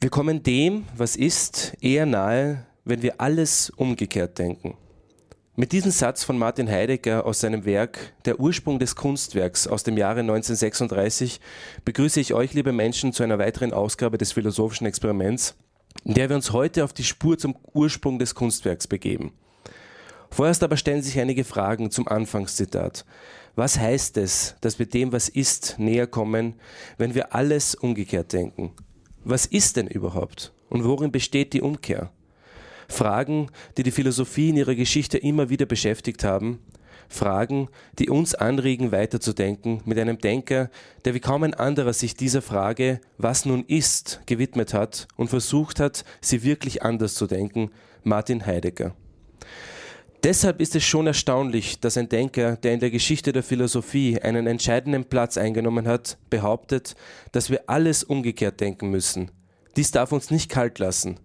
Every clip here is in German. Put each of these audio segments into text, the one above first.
Wir kommen dem, was ist, eher nahe, wenn wir alles umgekehrt denken. Mit diesem Satz von Martin Heidegger aus seinem Werk Der Ursprung des Kunstwerks aus dem Jahre 1936 begrüße ich euch, liebe Menschen, zu einer weiteren Ausgabe des philosophischen Experiments, in der wir uns heute auf die Spur zum Ursprung des Kunstwerks begeben. Vorerst aber stellen sich einige Fragen zum Anfangszitat. Was heißt es, dass wir dem, was ist, näher kommen, wenn wir alles umgekehrt denken? Was ist denn überhaupt? Und worin besteht die Umkehr? Fragen, die die Philosophie in ihrer Geschichte immer wieder beschäftigt haben, Fragen, die uns anregen, weiterzudenken, mit einem Denker, der wie kaum ein anderer sich dieser Frage, was nun ist, gewidmet hat und versucht hat, sie wirklich anders zu denken, Martin Heidegger. Deshalb ist es schon erstaunlich, dass ein Denker, der in der Geschichte der Philosophie einen entscheidenden Platz eingenommen hat, behauptet, dass wir alles umgekehrt denken müssen. Dies darf uns nicht kalt lassen.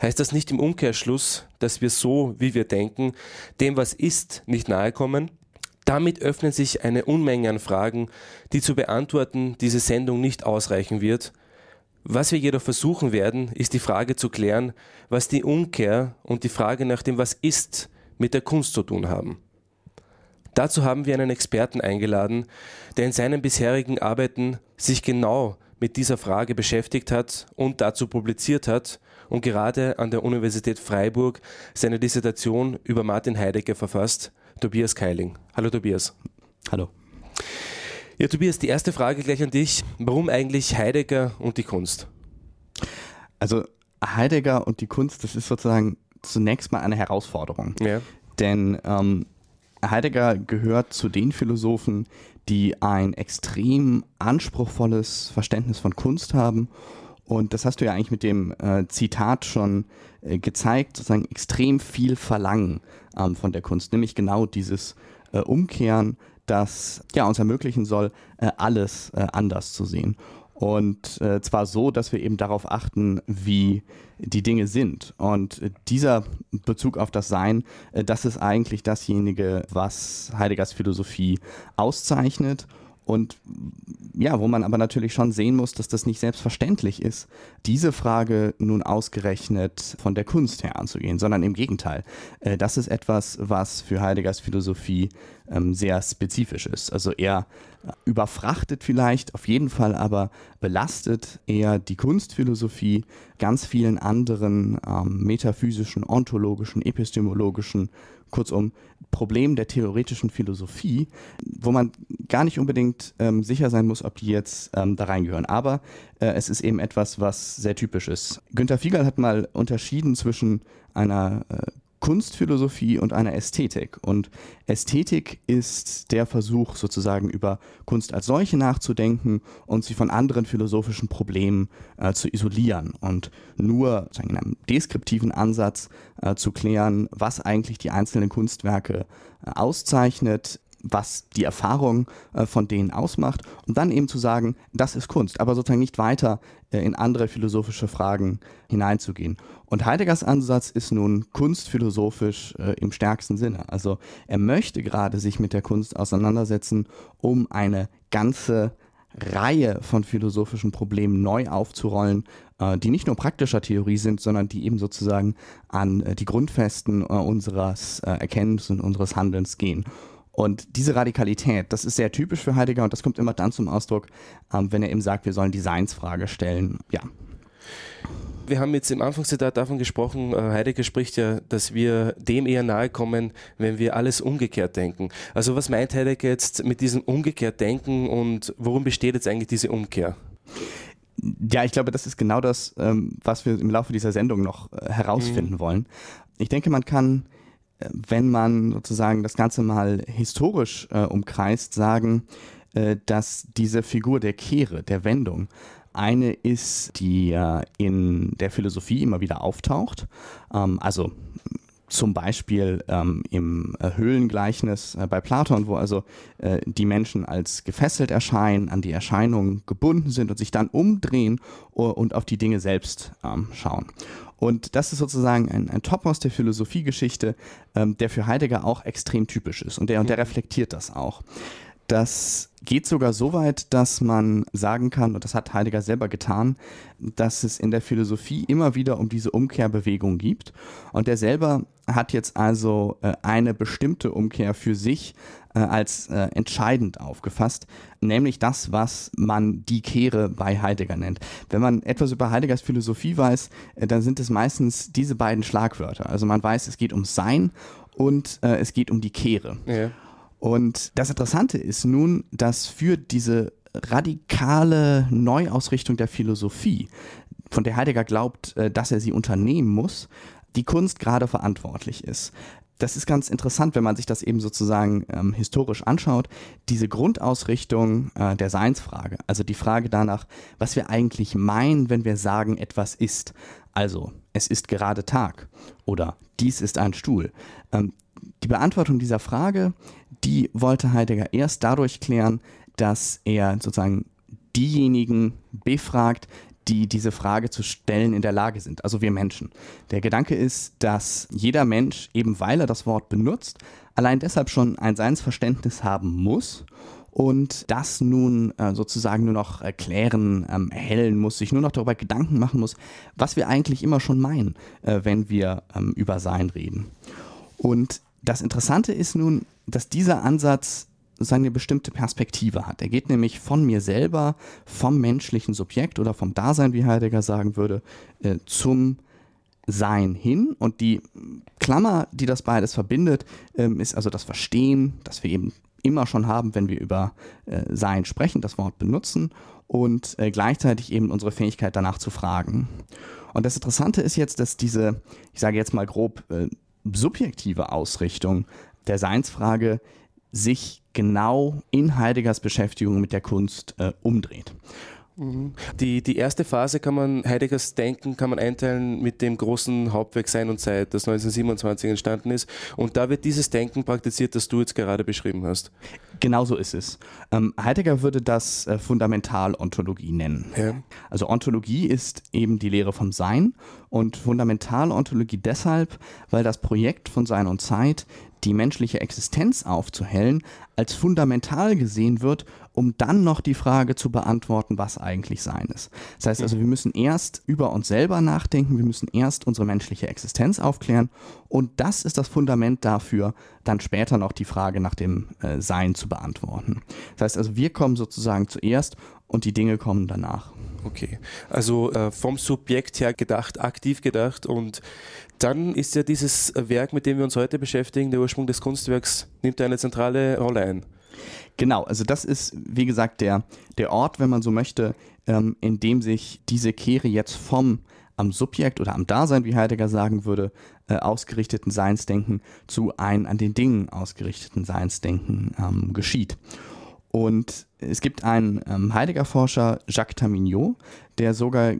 Heißt das nicht im Umkehrschluss, dass wir so, wie wir denken, dem, was ist, nicht nahe kommen? Damit öffnen sich eine Unmenge an Fragen, die zu beantworten diese Sendung nicht ausreichen wird. Was wir jedoch versuchen werden, ist die Frage zu klären, was die Umkehr und die Frage nach dem, was ist, mit der Kunst zu tun haben. Dazu haben wir einen Experten eingeladen, der in seinen bisherigen Arbeiten sich genau mit dieser Frage beschäftigt hat und dazu publiziert hat und gerade an der Universität Freiburg seine Dissertation über Martin Heidegger verfasst, Tobias Keiling. Hallo Tobias. Hallo. Ja, Tobias, die erste Frage gleich an dich. Warum eigentlich Heidegger und die Kunst? Also Heidegger und die Kunst, das ist sozusagen zunächst mal eine Herausforderung. Ja. Denn ähm, Heidegger gehört zu den Philosophen, die ein extrem anspruchsvolles Verständnis von Kunst haben und das hast du ja eigentlich mit dem äh, Zitat schon äh, gezeigt, sozusagen extrem viel verlangen ähm, von der Kunst, nämlich genau dieses äh, Umkehren, das ja, uns ermöglichen soll, äh, alles äh, anders zu sehen. Und äh, zwar so, dass wir eben darauf achten, wie die Dinge sind. Und dieser Bezug auf das Sein, das ist eigentlich dasjenige, was Heideggers Philosophie auszeichnet und ja, wo man aber natürlich schon sehen muss, dass das nicht selbstverständlich ist, diese Frage nun ausgerechnet von der Kunst her anzugehen, sondern im Gegenteil. Äh, das ist etwas, was für Heideggers Philosophie ähm, sehr spezifisch ist. Also er überfrachtet vielleicht, auf jeden Fall aber belastet er die Kunstphilosophie ganz vielen anderen ähm, metaphysischen, ontologischen, epistemologischen kurzum Problem der theoretischen Philosophie, wo man gar nicht unbedingt ähm, sicher sein muss, ob die jetzt ähm, da reingehören. Aber äh, es ist eben etwas, was sehr typisch ist. Günter Fiegel hat mal unterschieden zwischen einer äh, Kunstphilosophie und einer Ästhetik. Und Ästhetik ist der Versuch, sozusagen über Kunst als solche nachzudenken und sie von anderen philosophischen Problemen äh, zu isolieren und nur in einem deskriptiven Ansatz äh, zu klären, was eigentlich die einzelnen Kunstwerke äh, auszeichnet, was die Erfahrung äh, von denen ausmacht und dann eben zu sagen, das ist Kunst, aber sozusagen nicht weiter äh, in andere philosophische Fragen hineinzugehen. Und Heideggers Ansatz ist nun kunstphilosophisch äh, im stärksten Sinne. Also er möchte gerade sich mit der Kunst auseinandersetzen, um eine ganze Reihe von philosophischen Problemen neu aufzurollen, äh, die nicht nur praktischer Theorie sind, sondern die eben sozusagen an äh, die Grundfesten äh, unseres Erkennens und unseres Handelns gehen. Und diese Radikalität, das ist sehr typisch für Heidegger und das kommt immer dann zum Ausdruck, ähm, wenn er eben sagt, wir sollen die Seinsfrage stellen. Ja. Wir haben jetzt im Anfangszitat davon gesprochen, äh, Heidegger spricht ja, dass wir dem eher nahe kommen, wenn wir alles umgekehrt denken. Also was meint Heidegger jetzt mit diesem umgekehrt denken und worum besteht jetzt eigentlich diese Umkehr? Ja, ich glaube, das ist genau das, ähm, was wir im Laufe dieser Sendung noch äh, herausfinden mhm. wollen. Ich denke, man kann wenn man sozusagen das Ganze mal historisch äh, umkreist, sagen, äh, dass diese Figur der Kehre, der Wendung, eine ist, die äh, in der Philosophie immer wieder auftaucht. Ähm, also zum Beispiel ähm, im äh, Höhlengleichnis äh, bei Platon, wo also äh, die Menschen als gefesselt erscheinen, an die Erscheinungen gebunden sind und sich dann umdrehen und auf die Dinge selbst ähm, schauen. Und das ist sozusagen ein, ein Topos der Philosophiegeschichte, ähm, der für Heidegger auch extrem typisch ist und der, und der mhm. reflektiert das auch. Das geht sogar so weit, dass man sagen kann, und das hat Heidegger selber getan, dass es in der Philosophie immer wieder um diese Umkehrbewegung gibt. Und er selber hat jetzt also äh, eine bestimmte Umkehr für sich äh, als äh, entscheidend aufgefasst, nämlich das, was man die Kehre bei Heidegger nennt. Wenn man etwas über Heideggers Philosophie weiß, äh, dann sind es meistens diese beiden Schlagwörter. Also man weiß, es geht um Sein und äh, es geht um die Kehre. Ja. Und das Interessante ist nun, dass für diese radikale Neuausrichtung der Philosophie, von der Heidegger glaubt, äh, dass er sie unternehmen muss, die Kunst gerade verantwortlich ist. Das ist ganz interessant, wenn man sich das eben sozusagen ähm, historisch anschaut. Diese Grundausrichtung äh, der Seinsfrage, also die Frage danach, was wir eigentlich meinen, wenn wir sagen, etwas ist. Also, es ist gerade Tag oder dies ist ein Stuhl. Ähm, die Beantwortung dieser Frage, die wollte Heidegger erst dadurch klären, dass er sozusagen diejenigen befragt, die diese Frage zu stellen in der Lage sind, also wir Menschen. Der Gedanke ist, dass jeder Mensch, eben weil er das Wort benutzt, allein deshalb schon ein Seinsverständnis haben muss und das nun äh, sozusagen nur noch erklären, ähm, erhellen muss, sich nur noch darüber Gedanken machen muss, was wir eigentlich immer schon meinen, äh, wenn wir ähm, über Sein reden. Und das Interessante ist nun, dass dieser Ansatz seine bestimmte Perspektive hat. Er geht nämlich von mir selber, vom menschlichen Subjekt oder vom Dasein, wie Heidegger sagen würde, äh, zum Sein hin. Und die Klammer, die das beides verbindet, ähm, ist also das Verstehen, das wir eben immer schon haben, wenn wir über äh, Sein sprechen, das Wort benutzen und äh, gleichzeitig eben unsere Fähigkeit danach zu fragen. Und das Interessante ist jetzt, dass diese, ich sage jetzt mal grob, äh, subjektive Ausrichtung der Seinsfrage sich genau in Heideggers Beschäftigung mit der Kunst äh, umdreht. Mhm. Die, die erste Phase kann man, Heideggers Denken kann man einteilen mit dem großen Hauptwerk Sein und Zeit, das 1927 entstanden ist. Und da wird dieses Denken praktiziert, das du jetzt gerade beschrieben hast. Genau so ist es. Ähm, Heidegger würde das äh, Fundamentalontologie nennen. Ja. Also Ontologie ist eben die Lehre vom Sein und Fundamentalontologie deshalb, weil das Projekt von Sein und Zeit die menschliche Existenz aufzuhellen, als fundamental gesehen wird, um dann noch die Frage zu beantworten, was eigentlich Sein ist. Das heißt also, wir müssen erst über uns selber nachdenken, wir müssen erst unsere menschliche Existenz aufklären und das ist das Fundament dafür, dann später noch die Frage nach dem äh, Sein zu beantworten. Das heißt also, wir kommen sozusagen zuerst und die Dinge kommen danach. Okay, also äh, vom Subjekt her gedacht, aktiv gedacht und dann ist ja dieses Werk, mit dem wir uns heute beschäftigen, der Ursprung des Kunstwerks, nimmt eine zentrale Rolle ein. Genau, also das ist, wie gesagt, der, der Ort, wenn man so möchte, ähm, in dem sich diese Kehre jetzt vom am Subjekt oder am Dasein, wie Heidegger sagen würde, äh, ausgerichteten Seinsdenken zu ein an den Dingen ausgerichteten Seinsdenken ähm, geschieht. Und es gibt einen ähm, Heidegger-Forscher, Jacques Tamignot, der sogar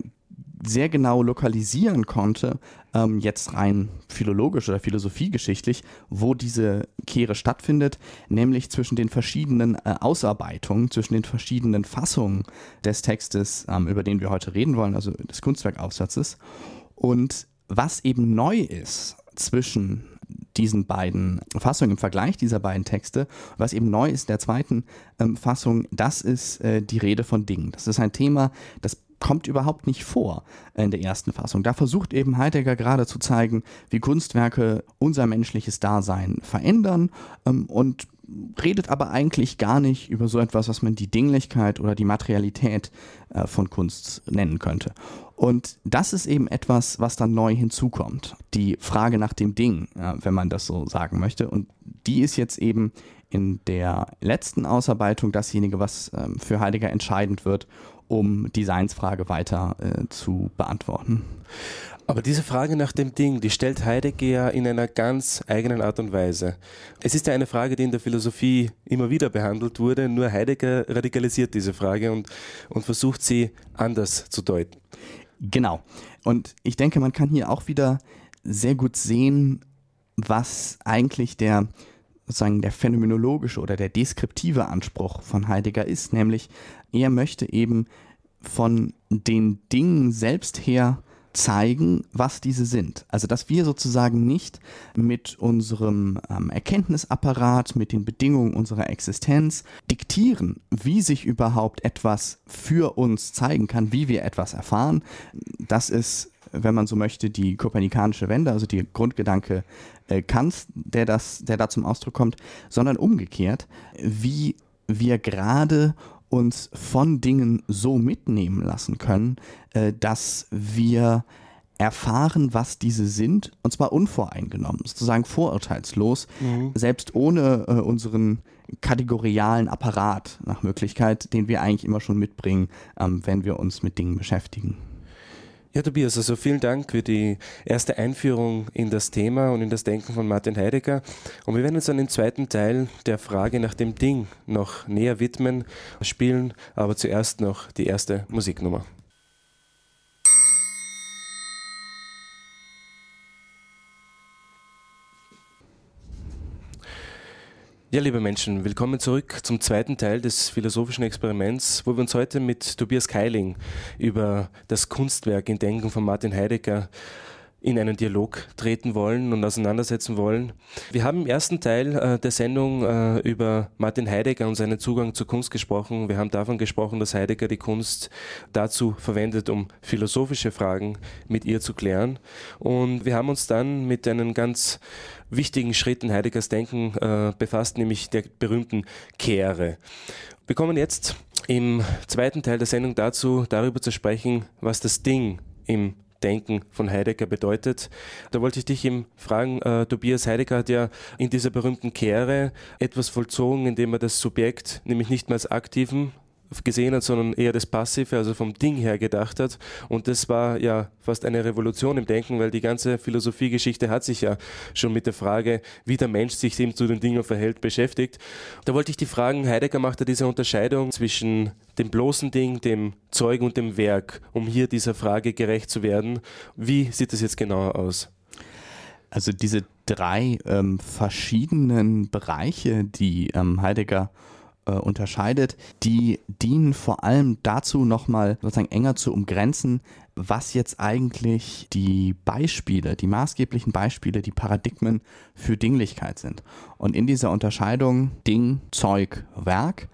sehr genau lokalisieren konnte, ähm, jetzt rein philologisch oder philosophiegeschichtlich, wo diese Kehre stattfindet, nämlich zwischen den verschiedenen äh, Ausarbeitungen, zwischen den verschiedenen Fassungen des Textes, ähm, über den wir heute reden wollen, also des Kunstwerkaufsatzes. Und was eben neu ist zwischen diesen beiden Fassungen, im Vergleich dieser beiden Texte. Was eben neu ist in der zweiten ähm, Fassung, das ist äh, die Rede von Dingen. Das ist ein Thema, das kommt überhaupt nicht vor in der ersten Fassung. Da versucht eben Heidegger gerade zu zeigen, wie Kunstwerke unser menschliches Dasein verändern ähm, und redet aber eigentlich gar nicht über so etwas, was man die Dinglichkeit oder die Materialität äh, von Kunst nennen könnte. Und das ist eben etwas, was dann neu hinzukommt. Die Frage nach dem Ding, äh, wenn man das so sagen möchte. Und die ist jetzt eben in der letzten Ausarbeitung dasjenige, was ähm, für Heidegger entscheidend wird, um die Seinsfrage weiter äh, zu beantworten. Aber diese Frage nach dem Ding, die stellt Heidegger ja in einer ganz eigenen Art und Weise. Es ist ja eine Frage, die in der Philosophie immer wieder behandelt wurde, nur Heidegger radikalisiert diese Frage und, und versucht sie anders zu deuten. Genau. Und ich denke, man kann hier auch wieder sehr gut sehen, was eigentlich der sozusagen der phänomenologische oder der deskriptive Anspruch von Heidegger ist, nämlich er möchte eben von den Dingen selbst her zeigen, was diese sind. Also dass wir sozusagen nicht mit unserem ähm, Erkenntnisapparat, mit den Bedingungen unserer Existenz diktieren, wie sich überhaupt etwas für uns zeigen kann, wie wir etwas erfahren. Das ist, wenn man so möchte, die kopernikanische Wende, also die Grundgedanke äh, Kants, der, das, der da zum Ausdruck kommt, sondern umgekehrt, wie wir gerade uns von Dingen so mitnehmen lassen können, äh, dass wir erfahren, was diese sind, und zwar unvoreingenommen, sozusagen vorurteilslos, mhm. selbst ohne äh, unseren kategorialen Apparat nach Möglichkeit, den wir eigentlich immer schon mitbringen, ähm, wenn wir uns mit Dingen beschäftigen. Ja, Tobias, also vielen Dank für die erste Einführung in das Thema und in das Denken von Martin Heidegger. Und wir werden uns dann den zweiten Teil der Frage nach dem Ding noch näher widmen, spielen, aber zuerst noch die erste Musiknummer. Ja, liebe Menschen, willkommen zurück zum zweiten Teil des philosophischen Experiments, wo wir uns heute mit Tobias Keiling über das Kunstwerk in Denken von Martin Heidegger in einen Dialog treten wollen und auseinandersetzen wollen. Wir haben im ersten Teil äh, der Sendung äh, über Martin Heidegger und seinen Zugang zur Kunst gesprochen. Wir haben davon gesprochen, dass Heidegger die Kunst dazu verwendet, um philosophische Fragen mit ihr zu klären. Und wir haben uns dann mit einem ganz wichtigen Schritt in Heideggers Denken äh, befasst, nämlich der berühmten Kehre. Wir kommen jetzt im zweiten Teil der Sendung dazu, darüber zu sprechen, was das Ding im Denken von Heidegger bedeutet. Da wollte ich dich eben fragen, äh, Tobias Heidegger hat ja in dieser berühmten Kehre etwas vollzogen, indem er das Subjekt nämlich nicht mehr als aktiven gesehen hat, sondern eher das Passive, also vom Ding her gedacht hat. Und das war ja fast eine Revolution im Denken, weil die ganze Philosophiegeschichte hat sich ja schon mit der Frage, wie der Mensch sich eben zu den Dingen verhält, beschäftigt. Da wollte ich die fragen, Heidegger macht ja diese Unterscheidung zwischen dem bloßen Ding, dem Zeug und dem Werk, um hier dieser Frage gerecht zu werden. Wie sieht das jetzt genauer aus? Also diese drei ähm, verschiedenen Bereiche, die ähm, Heidegger unterscheidet, die dienen vor allem dazu, nochmal sozusagen enger zu umgrenzen, was jetzt eigentlich die Beispiele, die maßgeblichen Beispiele, die Paradigmen für Dinglichkeit sind. Und in dieser Unterscheidung Ding, Zeug, Werk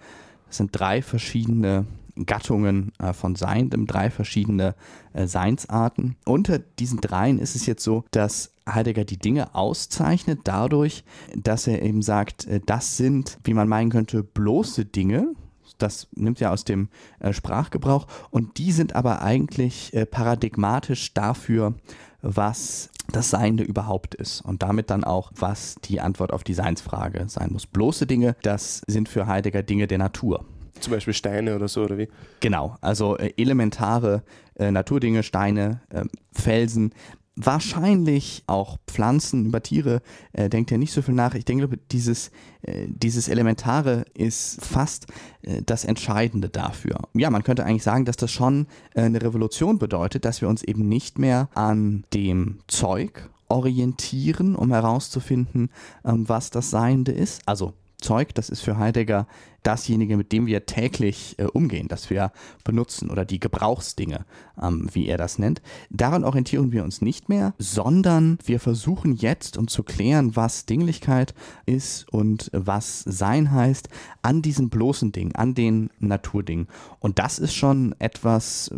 sind drei verschiedene Gattungen äh, von Seiendem, drei verschiedene äh, Seinsarten. Unter diesen dreien ist es jetzt so, dass Heidegger die Dinge auszeichnet dadurch, dass er eben sagt, äh, das sind, wie man meinen könnte, bloße Dinge, das nimmt ja aus dem äh, Sprachgebrauch und die sind aber eigentlich äh, paradigmatisch dafür, was das Seiende überhaupt ist und damit dann auch, was die Antwort auf die Seinsfrage sein muss. Bloße Dinge, das sind für Heidegger Dinge der Natur. Zum Beispiel Steine oder so, oder wie? Genau, also äh, elementare äh, Naturdinge, Steine, äh, Felsen, wahrscheinlich auch Pflanzen, über Tiere äh, denkt er nicht so viel nach. Ich denke, dieses, äh, dieses Elementare ist fast äh, das Entscheidende dafür. Ja, man könnte eigentlich sagen, dass das schon äh, eine Revolution bedeutet, dass wir uns eben nicht mehr an dem Zeug orientieren, um herauszufinden, ähm, was das Seiende ist. Also Zeug, das ist für Heidegger dasjenige, mit dem wir täglich äh, umgehen, das wir benutzen oder die Gebrauchsdinge, ähm, wie er das nennt. Daran orientieren wir uns nicht mehr, sondern wir versuchen jetzt, um zu klären, was Dinglichkeit ist und was Sein heißt, an diesen bloßen Dingen, an den Naturdingen. Und das ist schon etwas äh,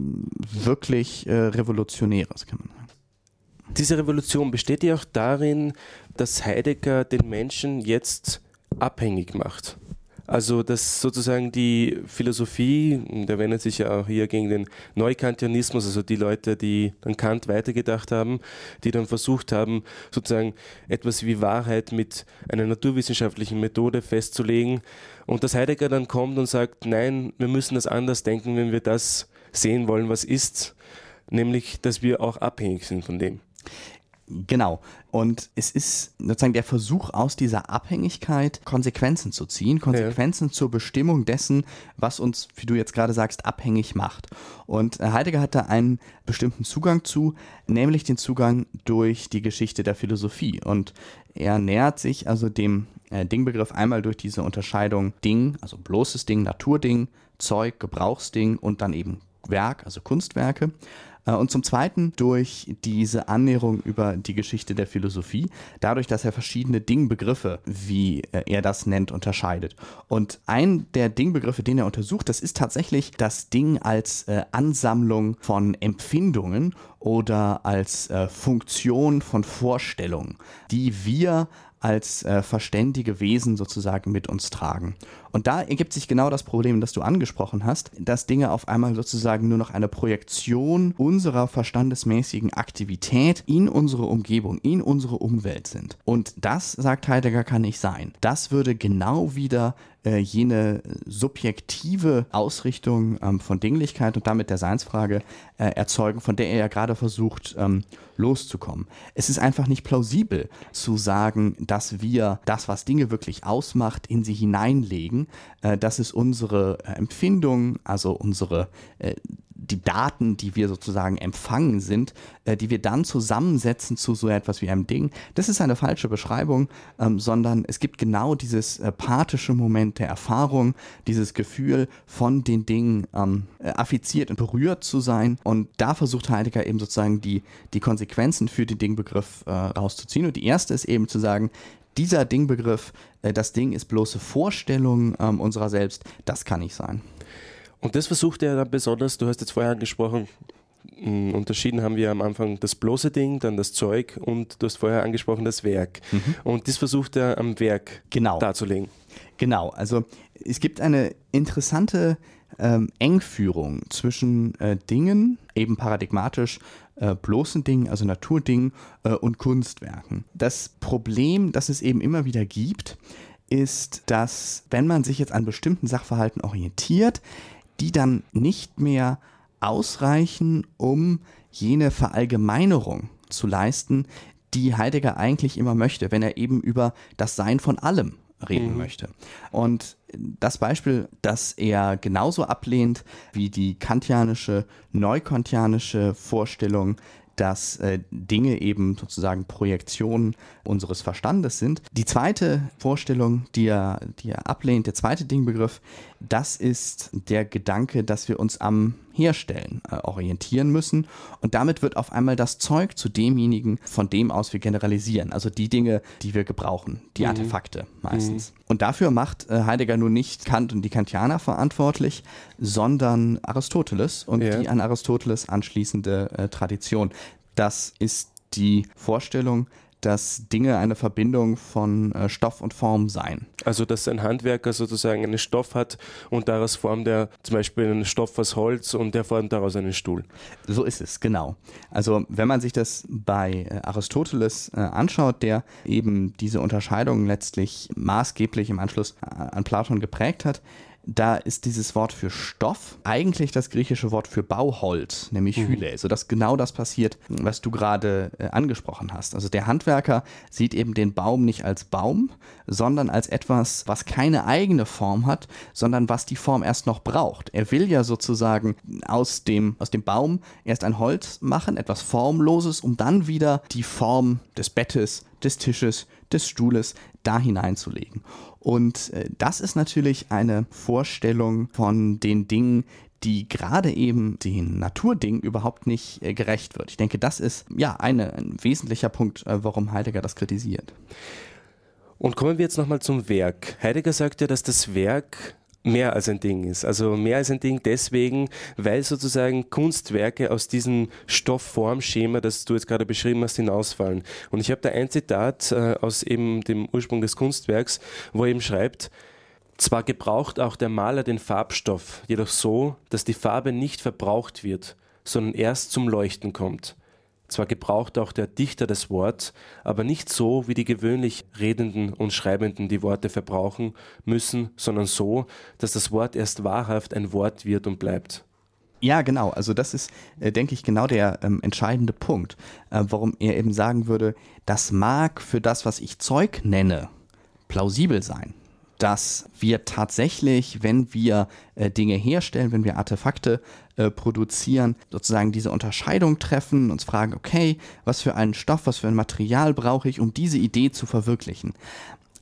wirklich äh, Revolutionäres, kann man sagen. Diese Revolution besteht ja auch darin, dass Heidegger den Menschen jetzt abhängig macht. Also dass sozusagen die Philosophie, der wendet sich ja auch hier gegen den Neukantianismus, also die Leute, die dann Kant weitergedacht haben, die dann versucht haben, sozusagen etwas wie Wahrheit mit einer naturwissenschaftlichen Methode festzulegen. Und dass Heidegger dann kommt und sagt, nein, wir müssen das anders denken, wenn wir das sehen wollen, was ist, nämlich, dass wir auch abhängig sind von dem. Genau. Und es ist sozusagen der Versuch, aus dieser Abhängigkeit Konsequenzen zu ziehen, Konsequenzen ja. zur Bestimmung dessen, was uns, wie du jetzt gerade sagst, abhängig macht. Und Heidegger hat da einen bestimmten Zugang zu, nämlich den Zugang durch die Geschichte der Philosophie. Und er nähert sich also dem äh, Dingbegriff einmal durch diese Unterscheidung Ding, also bloßes Ding, Naturding, Zeug, Gebrauchsding und dann eben Werk, also Kunstwerke. Äh, und zum Zweiten durch diese Annäherung über die Geschichte der Philosophie, dadurch, dass er verschiedene Dingbegriffe, wie äh, er das nennt, unterscheidet. Und ein der Dingbegriffe, den er untersucht, das ist tatsächlich das Ding als äh, Ansammlung von Empfindungen oder als äh, Funktion von Vorstellungen, die wir als äh, verständige Wesen sozusagen mit uns tragen. Und da ergibt sich genau das Problem, das du angesprochen hast, dass Dinge auf einmal sozusagen nur noch eine Projektion unserer verstandesmäßigen Aktivität in unsere Umgebung, in unsere Umwelt sind. Und das, sagt Heidegger, kann nicht sein. Das würde genau wieder äh, jene subjektive Ausrichtung ähm, von Dinglichkeit und damit der Seinsfrage äh, erzeugen, von der er ja gerade versucht ähm, loszukommen. Es ist einfach nicht plausibel zu sagen, dass wir das, was Dinge wirklich ausmacht, in sie hineinlegen. Äh, das ist unsere äh, Empfindung, also unsere äh, die Daten, die wir sozusagen empfangen sind, die wir dann zusammensetzen zu so etwas wie einem Ding, das ist eine falsche Beschreibung, ähm, sondern es gibt genau dieses pathische Moment der Erfahrung, dieses Gefühl von den Dingen ähm, äh, affiziert und berührt zu sein. Und da versucht Heidegger eben sozusagen die, die Konsequenzen für den Dingbegriff rauszuziehen. Und die erste ist eben zu sagen, dieser Dingbegriff, äh, das Ding ist bloße Vorstellung ähm, unserer selbst, das kann nicht sein. Und das versucht er dann besonders, du hast jetzt vorher angesprochen, unterschieden haben wir am Anfang das bloße Ding, dann das Zeug und du hast vorher angesprochen das Werk. Mhm. Und das versucht er am Werk genau. darzulegen. Genau, also es gibt eine interessante ähm, Engführung zwischen äh, Dingen, eben paradigmatisch äh, bloßen Dingen, also Naturdingen äh, und Kunstwerken. Das Problem, das es eben immer wieder gibt, ist, dass wenn man sich jetzt an bestimmten Sachverhalten orientiert, die dann nicht mehr ausreichen, um jene Verallgemeinerung zu leisten, die Heidegger eigentlich immer möchte, wenn er eben über das Sein von allem reden mhm. möchte. Und das Beispiel, das er genauso ablehnt wie die kantianische, neukantianische Vorstellung, dass äh, Dinge eben sozusagen Projektionen unseres Verstandes sind. Die zweite Vorstellung, die er, die er ablehnt, der zweite Dingbegriff, das ist der Gedanke, dass wir uns am Herstellen äh, orientieren müssen. Und damit wird auf einmal das Zeug zu demjenigen, von dem aus wir generalisieren. Also die Dinge, die wir gebrauchen, die mhm. Artefakte meistens. Mhm. Und dafür macht äh, Heidegger nun nicht Kant und die Kantianer verantwortlich, sondern Aristoteles und ja. die an Aristoteles anschließende äh, Tradition. Das ist die Vorstellung, dass Dinge eine Verbindung von äh, Stoff und Form seien. Also dass ein Handwerker sozusagen einen Stoff hat und daraus formt er zum Beispiel einen Stoff aus Holz und der formt daraus einen Stuhl. So ist es, genau. Also wenn man sich das bei äh, Aristoteles äh, anschaut, der eben diese Unterscheidung letztlich maßgeblich im Anschluss an Platon geprägt hat, da ist dieses Wort für Stoff eigentlich das griechische Wort für Bauholz, nämlich mhm. Hyle, sodass genau das passiert, was du gerade äh, angesprochen hast. Also der Handwerker sieht eben den Baum nicht als Baum, sondern als etwas, was keine eigene Form hat, sondern was die Form erst noch braucht. Er will ja sozusagen aus dem, aus dem Baum erst ein Holz machen, etwas Formloses, um dann wieder die Form des Bettes, des Tisches, des Stuhles da hineinzulegen. Und äh, das ist natürlich eine Vorstellung von den Dingen, die gerade eben den Naturdingen überhaupt nicht äh, gerecht wird. Ich denke, das ist ja eine, ein wesentlicher Punkt, äh, warum Heidegger das kritisiert. Und kommen wir jetzt nochmal zum Werk. Heidegger sagt ja, dass das Werk mehr als ein Ding ist. Also mehr als ein Ding deswegen, weil sozusagen Kunstwerke aus diesem Stoffformschema, das du jetzt gerade beschrieben hast, hinausfallen. Und ich habe da ein Zitat äh, aus eben dem Ursprung des Kunstwerks, wo er eben schreibt, zwar gebraucht auch der Maler den Farbstoff, jedoch so, dass die Farbe nicht verbraucht wird, sondern erst zum Leuchten kommt. Zwar gebraucht auch der Dichter das Wort, aber nicht so, wie die gewöhnlich Redenden und Schreibenden die Worte verbrauchen müssen, sondern so, dass das Wort erst wahrhaft ein Wort wird und bleibt. Ja, genau. Also das ist, äh, denke ich, genau der ähm, entscheidende Punkt, äh, warum er eben sagen würde, das mag für das, was ich Zeug nenne, plausibel sein dass wir tatsächlich, wenn wir äh, Dinge herstellen, wenn wir Artefakte äh, produzieren, sozusagen diese Unterscheidung treffen, uns fragen, okay, was für einen Stoff, was für ein Material brauche ich, um diese Idee zu verwirklichen.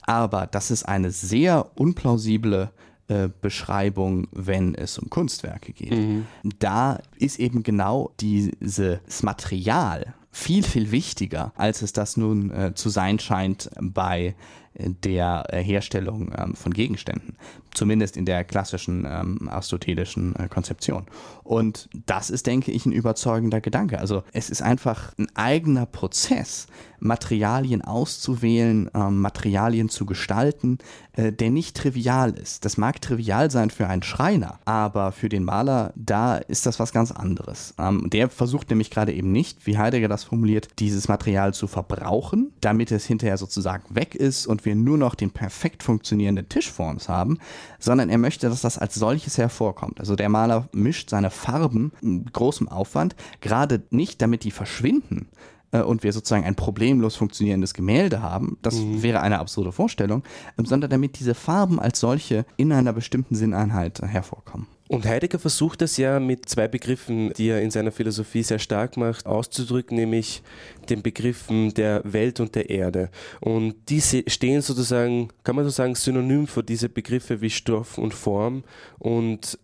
Aber das ist eine sehr unplausible äh, Beschreibung, wenn es um Kunstwerke geht. Mhm. Da ist eben genau dieses Material viel, viel wichtiger, als es das nun äh, zu sein scheint bei der äh, Herstellung ähm, von Gegenständen, zumindest in der klassischen ähm, aristotelischen äh, Konzeption. Und das ist, denke ich, ein überzeugender Gedanke. Also es ist einfach ein eigener Prozess, Materialien auszuwählen, ähm, Materialien zu gestalten, äh, der nicht trivial ist. Das mag trivial sein für einen Schreiner, aber für den Maler, da ist das was ganz anderes. Der versucht nämlich gerade eben nicht, wie Heidegger das formuliert, dieses Material zu verbrauchen, damit es hinterher sozusagen weg ist und wir nur noch den perfekt funktionierenden Tisch vor uns haben, sondern er möchte, dass das als solches hervorkommt. Also der Maler mischt seine Farben mit großem Aufwand, gerade nicht, damit die verschwinden, äh, und wir sozusagen ein problemlos funktionierendes Gemälde haben, das mhm. wäre eine absurde Vorstellung, ähm, sondern damit diese Farben als solche in einer bestimmten Sinneinheit hervorkommen. Und Heidegger versucht das ja mit zwei Begriffen, die er in seiner Philosophie sehr stark macht, auszudrücken, nämlich den Begriffen der Welt und der Erde. Und diese stehen sozusagen, kann man so sagen, synonym für diese Begriffe wie Stoff und Form. Und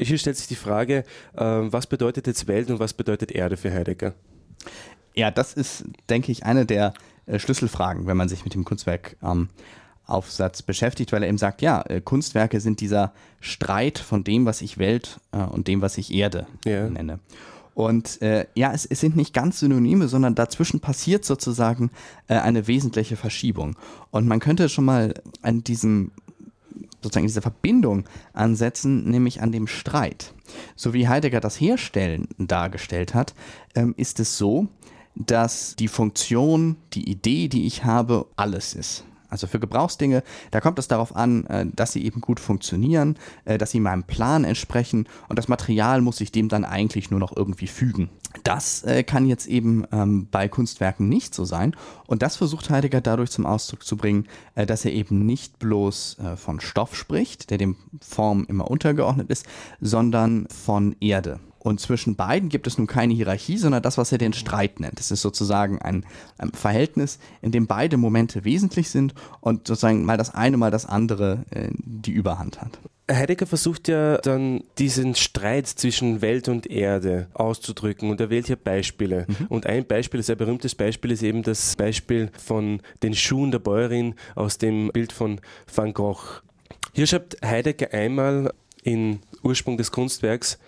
hier stellt sich die Frage, äh, was bedeutet jetzt Welt und was bedeutet Erde für Heidegger? Ja, das ist, denke ich, eine der äh, Schlüsselfragen, wenn man sich mit dem Kunstwerkaufsatz ähm, beschäftigt, weil er eben sagt, ja, äh, Kunstwerke sind dieser Streit von dem, was ich Welt äh, und dem, was ich Erde ja. nenne. Und äh, ja, es, es, sind nicht ganz Synonyme, sondern dazwischen passiert sozusagen äh, eine wesentliche Verschiebung. Und man könnte schon mal an diesem sozusagen diese Verbindung ansetzen, nämlich an dem Streit. So wie Heidegger das Herstellen dargestellt hat, ähm, ist es so, dass die Funktion, die Idee, die ich habe, alles ist. Also für Gebrauchsdinge, da kommt es darauf an, äh, dass sie eben gut funktionieren, äh, dass sie meinem Plan entsprechen und das Material muss sich dem dann eigentlich nur noch irgendwie fügen. Das äh, kann jetzt eben ähm, bei Kunstwerken nicht so sein und das versucht Heidegger dadurch zum Ausdruck zu bringen, dass er eben nicht bloß von Stoff spricht, der dem Form immer untergeordnet ist, sondern von Erde. Und zwischen beiden gibt es nun keine Hierarchie, sondern das, was er den Streit nennt. Es ist sozusagen ein, ein, Verhältnis, in dem beide Momente wesentlich sind und sozusagen mal das eine, mal das andere äh, die Überhand hat. Heidegger versucht ja dann diesen Streit zwischen Welt und Erde auszudrücken und er wählt hier Beispiele. Mhm. Und ein Beispiel, ein sehr berühmtes Beispiel, ist eben das Beispiel von den Schuhen der Bäuerin aus dem Bild von Van Gogh. Hier schreibt Heidegger einmal in Ursprung des Kunstwerks,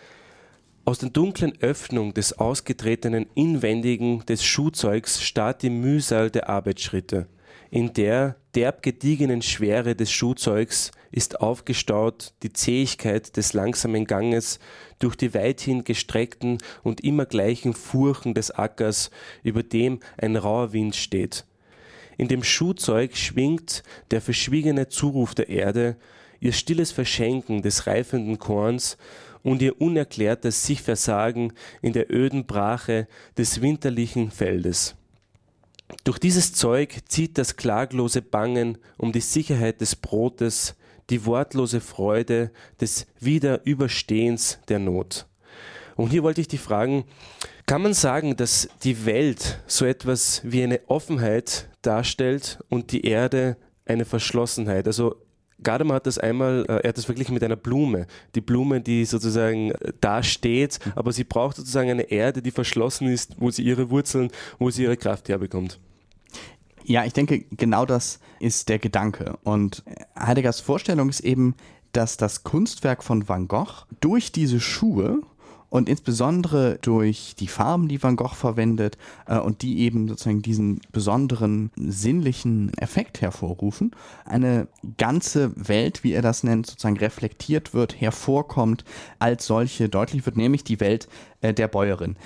aus der dunklen Öffnung des ausgetretenen Inwendigen des Schuhzeugs starrt die Mühsal der Arbeitsschritte. In der derb gediegenen Schwere des Schuhzeugs ist aufgestaut die Zähigkeit des langsamen Ganges durch die weithin gestreckten und immer gleichen Furchen des Ackers, über dem ein rauer Wind steht. In dem Schuhzeug schwingt der verschwiegene Zuruf der Erde, ihr stilles Verschenken des reifenden Korns und ihr unerklärtes Sichversagen in der öden Brache des winterlichen Feldes. Durch dieses Zeug zieht das klaglose Bangen um die Sicherheit des Brotes, die wortlose Freude des Wiederüberstehens der Not. Und hier wollte ich dich fragen, kann man sagen, dass die Welt so etwas wie eine Offenheit darstellt und die Erde eine Verschlossenheit? Also Gadamer hat das einmal, äh, er hat das verglichen mit einer Blume. Die Blume, die sozusagen äh, da steht, aber sie braucht sozusagen eine Erde, die verschlossen ist, wo sie ihre Wurzeln, wo sie ihre Kraft herbekommt. Ja, ich denke, genau das ist der Gedanke. Und Heideggers Vorstellung ist eben, dass das Kunstwerk von Van Gogh durch diese Schuhe und insbesondere durch die Farben, die Van Gogh verwendet äh, und die eben sozusagen diesen besonderen sinnlichen Effekt hervorrufen, eine ganze Welt, wie er das nennt, sozusagen reflektiert wird, hervorkommt, als solche deutlich wird, nämlich die Welt äh, der Bäuerin.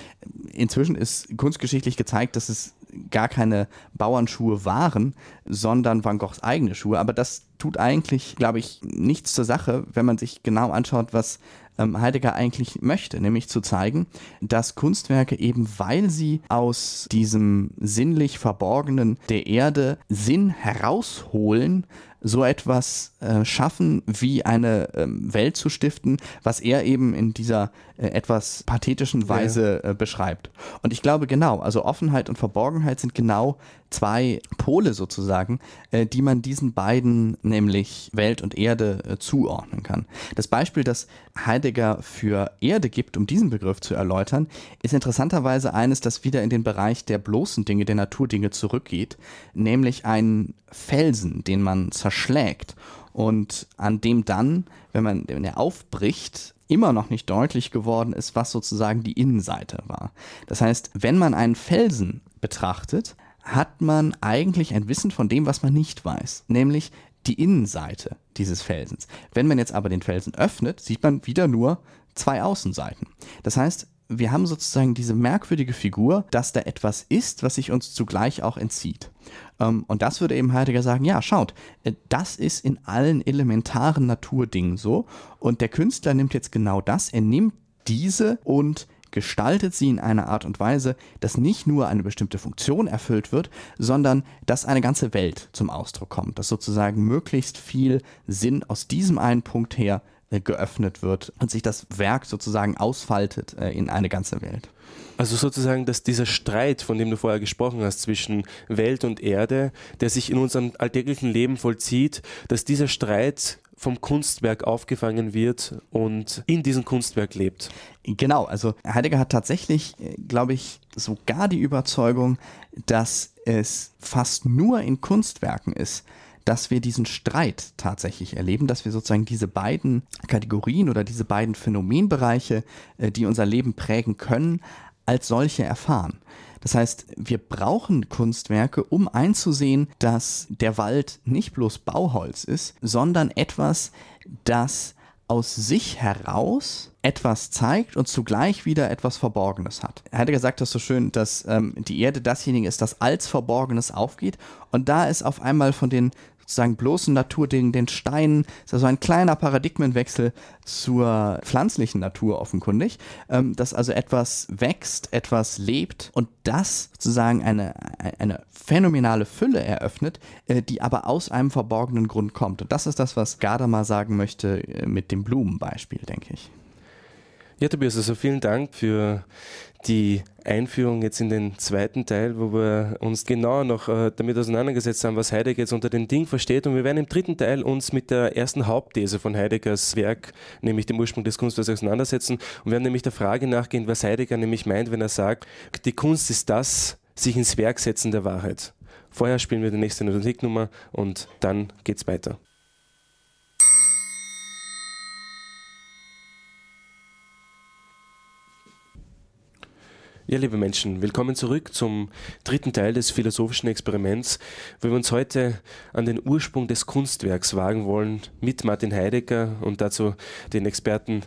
Inzwischen ist kunstgeschichtlich gezeigt, dass es gar keine Bauernschuhe waren, sondern Van Goghs eigene Schuhe. Aber das tut eigentlich, glaube ich, nichts zur Sache, wenn man sich genau anschaut, was Heidegger eigentlich möchte, nämlich zu zeigen, dass Kunstwerke eben, weil sie aus diesem sinnlich Verborgenen der Erde Sinn herausholen, so etwas äh, schaffen, wie eine ähm, Welt zu stiften, was er eben in dieser äh, etwas pathetischen Weise äh, beschreibt. Und ich glaube genau, also Offenheit und Verborgenheit sind genau zwei Pole sozusagen, äh, die man diesen beiden, nämlich Welt und Erde, äh, zuordnen kann. Das Beispiel, das Heidegger für Erde gibt, um diesen Begriff zu erläutern, ist interessanterweise eines, das wieder in den Bereich der bloßen Dinge, der Naturdinge zurückgeht, nämlich einen Felsen, den man zerschlägt und an dem dann, wenn man wenn er aufbricht, immer noch nicht deutlich geworden ist, was sozusagen die Innenseite war. Das heißt, wenn man einen Felsen betrachtet, hat man eigentlich ein Wissen von dem, was man nicht weiß, nämlich die Innenseite dieses Felsens. Wenn man jetzt aber den Felsen öffnet, sieht man wieder nur zwei Außenseiten. Das heißt, wir haben sozusagen diese merkwürdige Figur, dass da etwas ist, was sich uns zugleich auch entzieht. Ähm, und das würde eben Heidegger sagen, ja, schaut, äh, das ist in allen elementaren Naturdingen so. Und der Künstler nimmt jetzt genau das, er nimmt diese und gestaltet sie in einer Art und Weise, dass nicht nur eine bestimmte Funktion erfüllt wird, sondern dass eine ganze Welt zum Ausdruck kommt, dass sozusagen möglichst viel Sinn aus diesem einen Punkt her geöffnet wird und sich das Werk sozusagen ausfaltet äh, in eine ganze Welt. Also sozusagen, dass dieser Streit, von dem du vorher gesprochen hast, zwischen Welt und Erde, der sich in unserem alltäglichen Leben vollzieht, dass dieser Streit vom Kunstwerk aufgefangen wird und in diesem Kunstwerk lebt. Genau, also Heidegger hat tatsächlich, äh, glaube ich, sogar die Überzeugung, dass es fast nur in Kunstwerken ist, dass wir diesen Streit tatsächlich erleben, dass wir sozusagen diese beiden Kategorien oder diese beiden Phänomenbereiche, äh, die unser Leben prägen können, als solche erfahren. Das heißt, wir brauchen Kunstwerke, um einzusehen, dass der Wald nicht bloß Bauholz ist, sondern etwas, das aus sich heraus etwas zeigt und zugleich wieder etwas Verborgenes hat. Heidegger sagt das so schön, dass ähm, die Erde dasjenige ist, das als Verborgenes aufgeht. Und da ist auf einmal von den sozusagen bloßen Naturdingen, den Steinen. Das ist also ein kleiner Paradigmenwechsel zur pflanzlichen Natur offenkundig, ähm, dass also etwas wächst, etwas lebt und das sozusagen eine, eine phänomenale Fülle eröffnet, äh, die aber aus einem verborgenen Grund kommt. Und das ist das, was Gadamer sagen möchte äh, mit dem Blumenbeispiel, denke ich. Ja, Tobias, also vielen Dank für die Einführung jetzt in den zweiten Teil, wo wir uns genauer noch äh, damit auseinandergesetzt haben, was Heidegger jetzt unter dem Ding versteht. Und wir werden im dritten Teil uns mit der ersten Hauptthese von Heideggers Werk, nämlich dem Ursprung des Kunstwerks, auseinandersetzen und werden nämlich der Frage nachgehen, was Heidegger nämlich meint, wenn er sagt, die Kunst ist das sich ins Werk setzen der Wahrheit. Vorher spielen wir die nächste Musiknummer und dann geht's weiter. Ja, liebe Menschen, willkommen zurück zum dritten Teil des philosophischen Experiments, wo wir uns heute an den Ursprung des Kunstwerks wagen wollen mit Martin Heidegger und dazu den Experten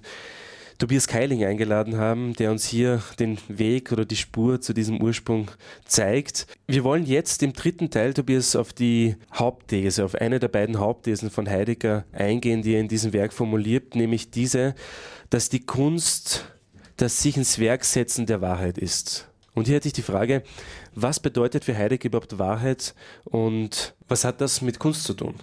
Tobias Keiling eingeladen haben, der uns hier den Weg oder die Spur zu diesem Ursprung zeigt. Wir wollen jetzt im dritten Teil, Tobias, auf die Hauptthese, auf eine der beiden Hauptthesen von Heidegger eingehen, die er in diesem Werk formuliert, nämlich diese, dass die Kunst das sich ins Werk setzen der Wahrheit ist. Und hier hätte ich die Frage, was bedeutet für Heidegger überhaupt Wahrheit und was hat das mit Kunst zu tun?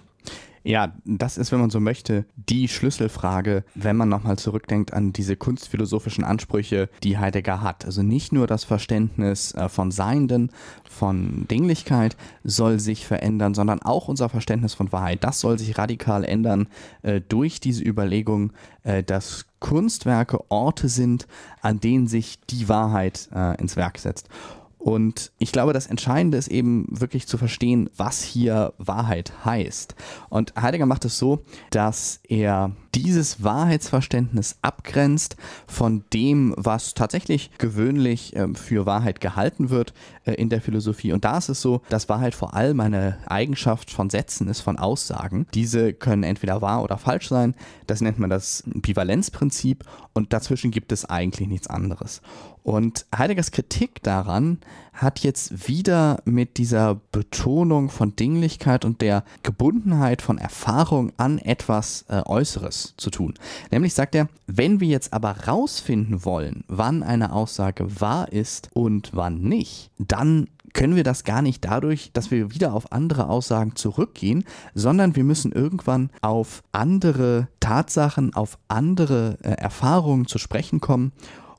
Ja, das ist, wenn man so möchte, die Schlüsselfrage, wenn man nochmal zurückdenkt an diese kunstphilosophischen Ansprüche, die Heidegger hat. Also nicht nur das Verständnis äh, von Seienden, von Dinglichkeit soll sich verändern, sondern auch unser Verständnis von Wahrheit. Das soll sich radikal ändern äh, durch diese Überlegung, äh, dass Kunstwerke Orte sind, an denen sich die Wahrheit äh, ins Werk setzt. Und ich glaube, das Entscheidende ist eben wirklich zu verstehen, was hier Wahrheit heißt. Und Heidegger macht es so, dass er dieses Wahrheitsverständnis abgrenzt von dem, was tatsächlich gewöhnlich äh, für Wahrheit gehalten wird äh, in der Philosophie. Und da ist es so, dass Wahrheit vor allem eine Eigenschaft von Sätzen ist, von Aussagen. Diese können entweder wahr oder falsch sein. Das nennt man das Bivalenzprinzip. Und dazwischen gibt es eigentlich nichts anderes. Und Heideggers Kritik daran hat jetzt wieder mit dieser Betonung von Dinglichkeit und der Gebundenheit von Erfahrung an etwas äh, Äußeres zu tun. Nämlich sagt er, wenn wir jetzt aber rausfinden wollen, wann eine Aussage wahr ist und wann nicht, dann können wir das gar nicht dadurch, dass wir wieder auf andere Aussagen zurückgehen, sondern wir müssen irgendwann auf andere Tatsachen, auf andere äh, Erfahrungen zu sprechen kommen.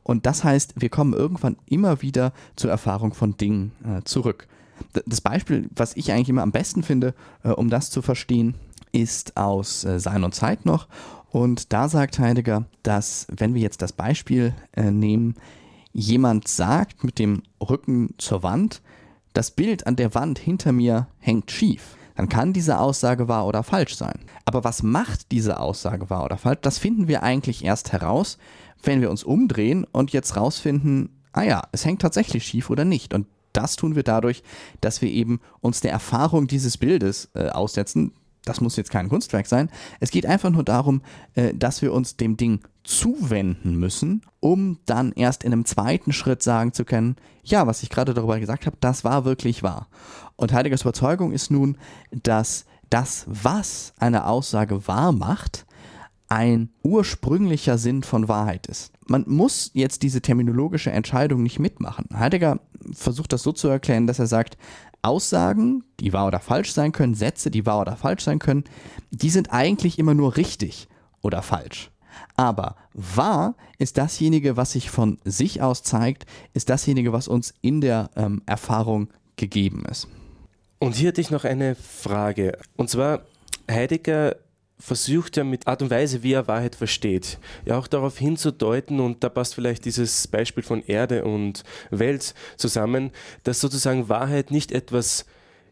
Und das heißt, wir kommen irgendwann immer wieder zur Erfahrung von Dingen äh, zurück. Das Beispiel, was ich eigentlich immer am besten finde, äh, um das zu verstehen, ist aus äh, Sein und Zeit noch. Und da sagt Heidegger, dass wenn wir jetzt das Beispiel äh, nehmen, jemand sagt mit dem Rücken zur Wand, das Bild an der Wand hinter mir hängt schief, dann kann diese Aussage wahr oder falsch sein. Aber was macht diese Aussage wahr oder falsch? Das finden wir eigentlich erst heraus, wenn wir uns umdrehen und jetzt rausfinden, ah ja, es hängt tatsächlich schief oder nicht. Und das tun wir dadurch, dass wir eben uns der Erfahrung dieses Bildes äh, aussetzen. Das muss jetzt kein Kunstwerk sein. Es geht einfach nur darum, äh, dass wir uns dem Ding zuwenden müssen, um dann erst in einem zweiten Schritt sagen zu können, ja, was ich gerade darüber gesagt habe, das war wirklich wahr. Und Heideggers Überzeugung ist nun, dass das, was eine Aussage wahr macht, ein ursprünglicher Sinn von Wahrheit ist. Man muss jetzt diese terminologische Entscheidung nicht mitmachen. Heidegger versucht das so zu erklären, dass er sagt, Aussagen, die wahr oder falsch sein können, Sätze, die wahr oder falsch sein können, die sind eigentlich immer nur richtig oder falsch. Aber wahr ist dasjenige, was sich von sich aus zeigt, ist dasjenige, was uns in der ähm, Erfahrung gegeben ist. Und hier hatte ich noch eine Frage. Und zwar, Heidegger versucht ja mit Art und Weise, wie er Wahrheit versteht, ja auch darauf hinzudeuten, und da passt vielleicht dieses Beispiel von Erde und Welt zusammen, dass sozusagen Wahrheit nicht etwas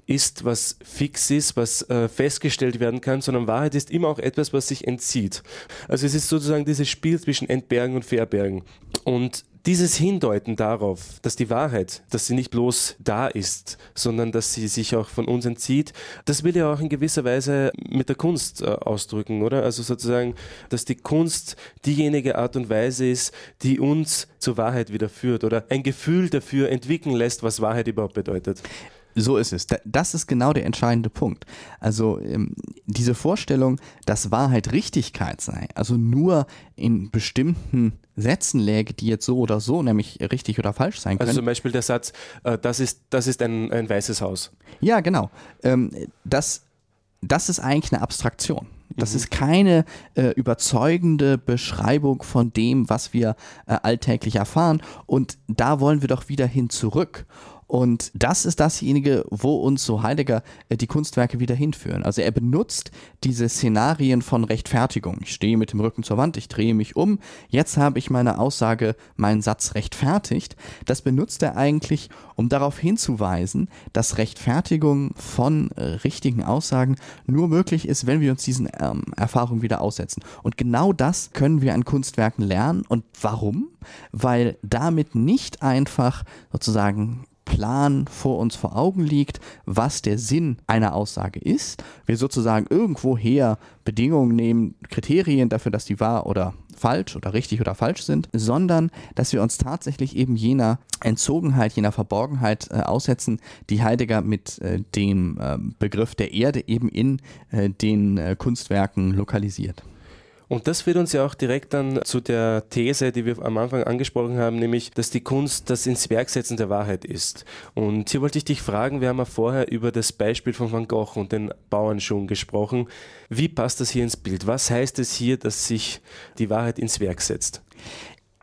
ist, was fix ist, was äh, festgestellt werden kann, sondern Wahrheit ist immer auch etwas, was sich entzieht. Also es ist sozusagen dieses Spiel zwischen Entbergen und Verbergen. Und dieses Hindeuten darauf, dass die Wahrheit, dass sie nicht bloß da ist, sondern dass sie sich auch von uns entzieht, das will ja auch in gewisser Weise mit der Kunst äh, ausdrücken, oder? Also sozusagen, dass die Kunst diejenige Art und Weise ist, die uns zur Wahrheit wieder führt oder ein Gefühl dafür entwickeln lässt, was Wahrheit überhaupt bedeutet. So ist es. Das ist genau der entscheidende Punkt. Also ähm, diese Vorstellung, dass Wahrheit Richtigkeit sei, also nur in bestimmten Sätzen läge, die jetzt so oder so, nämlich richtig oder falsch sein also können. Also zum Beispiel der Satz, äh, das ist, das ist ein, ein weißes Haus. Ja, genau. Ähm, das, das ist eigentlich eine Abstraktion. Das mhm. ist keine äh, überzeugende Beschreibung von dem, was wir äh, alltäglich erfahren. Und da wollen wir doch wieder hin zurück. Und das ist dasjenige, wo uns so Heidegger äh, die Kunstwerke wieder hinführen. Also er benutzt diese Szenarien von Rechtfertigung. Ich stehe mit dem Rücken zur Wand, ich drehe mich um, jetzt habe ich meine Aussage, meinen Satz rechtfertigt. Das benutzt er eigentlich, um darauf hinzuweisen, dass Rechtfertigung von äh, richtigen Aussagen nur möglich ist, wenn wir uns diesen ähm, Erfahrungen wieder aussetzen. Und genau das können wir an Kunstwerken lernen. Und warum? Weil damit nicht einfach sozusagen Plan vor uns vor Augen liegt, was der Sinn einer Aussage ist. Wir sozusagen irgendwoher Bedingungen nehmen, Kriterien dafür, dass die wahr oder falsch oder richtig oder falsch sind, sondern dass wir uns tatsächlich eben jener Entzogenheit, jener Verborgenheit äh, aussetzen, die Heidegger mit äh, dem äh, Begriff der Erde eben in äh, den äh, Kunstwerken lokalisiert. Und das führt uns ja auch direkt dann zu der These, die wir am Anfang angesprochen haben, nämlich, dass die Kunst das ins Werksetzen der Wahrheit ist. Und hier wollte ich dich fragen, wir haben ja vorher über das Beispiel von Van Gogh und den Bauernschuhen gesprochen. Wie passt das hier ins Bild? Was heißt es hier, dass sich die Wahrheit ins Werk setzt?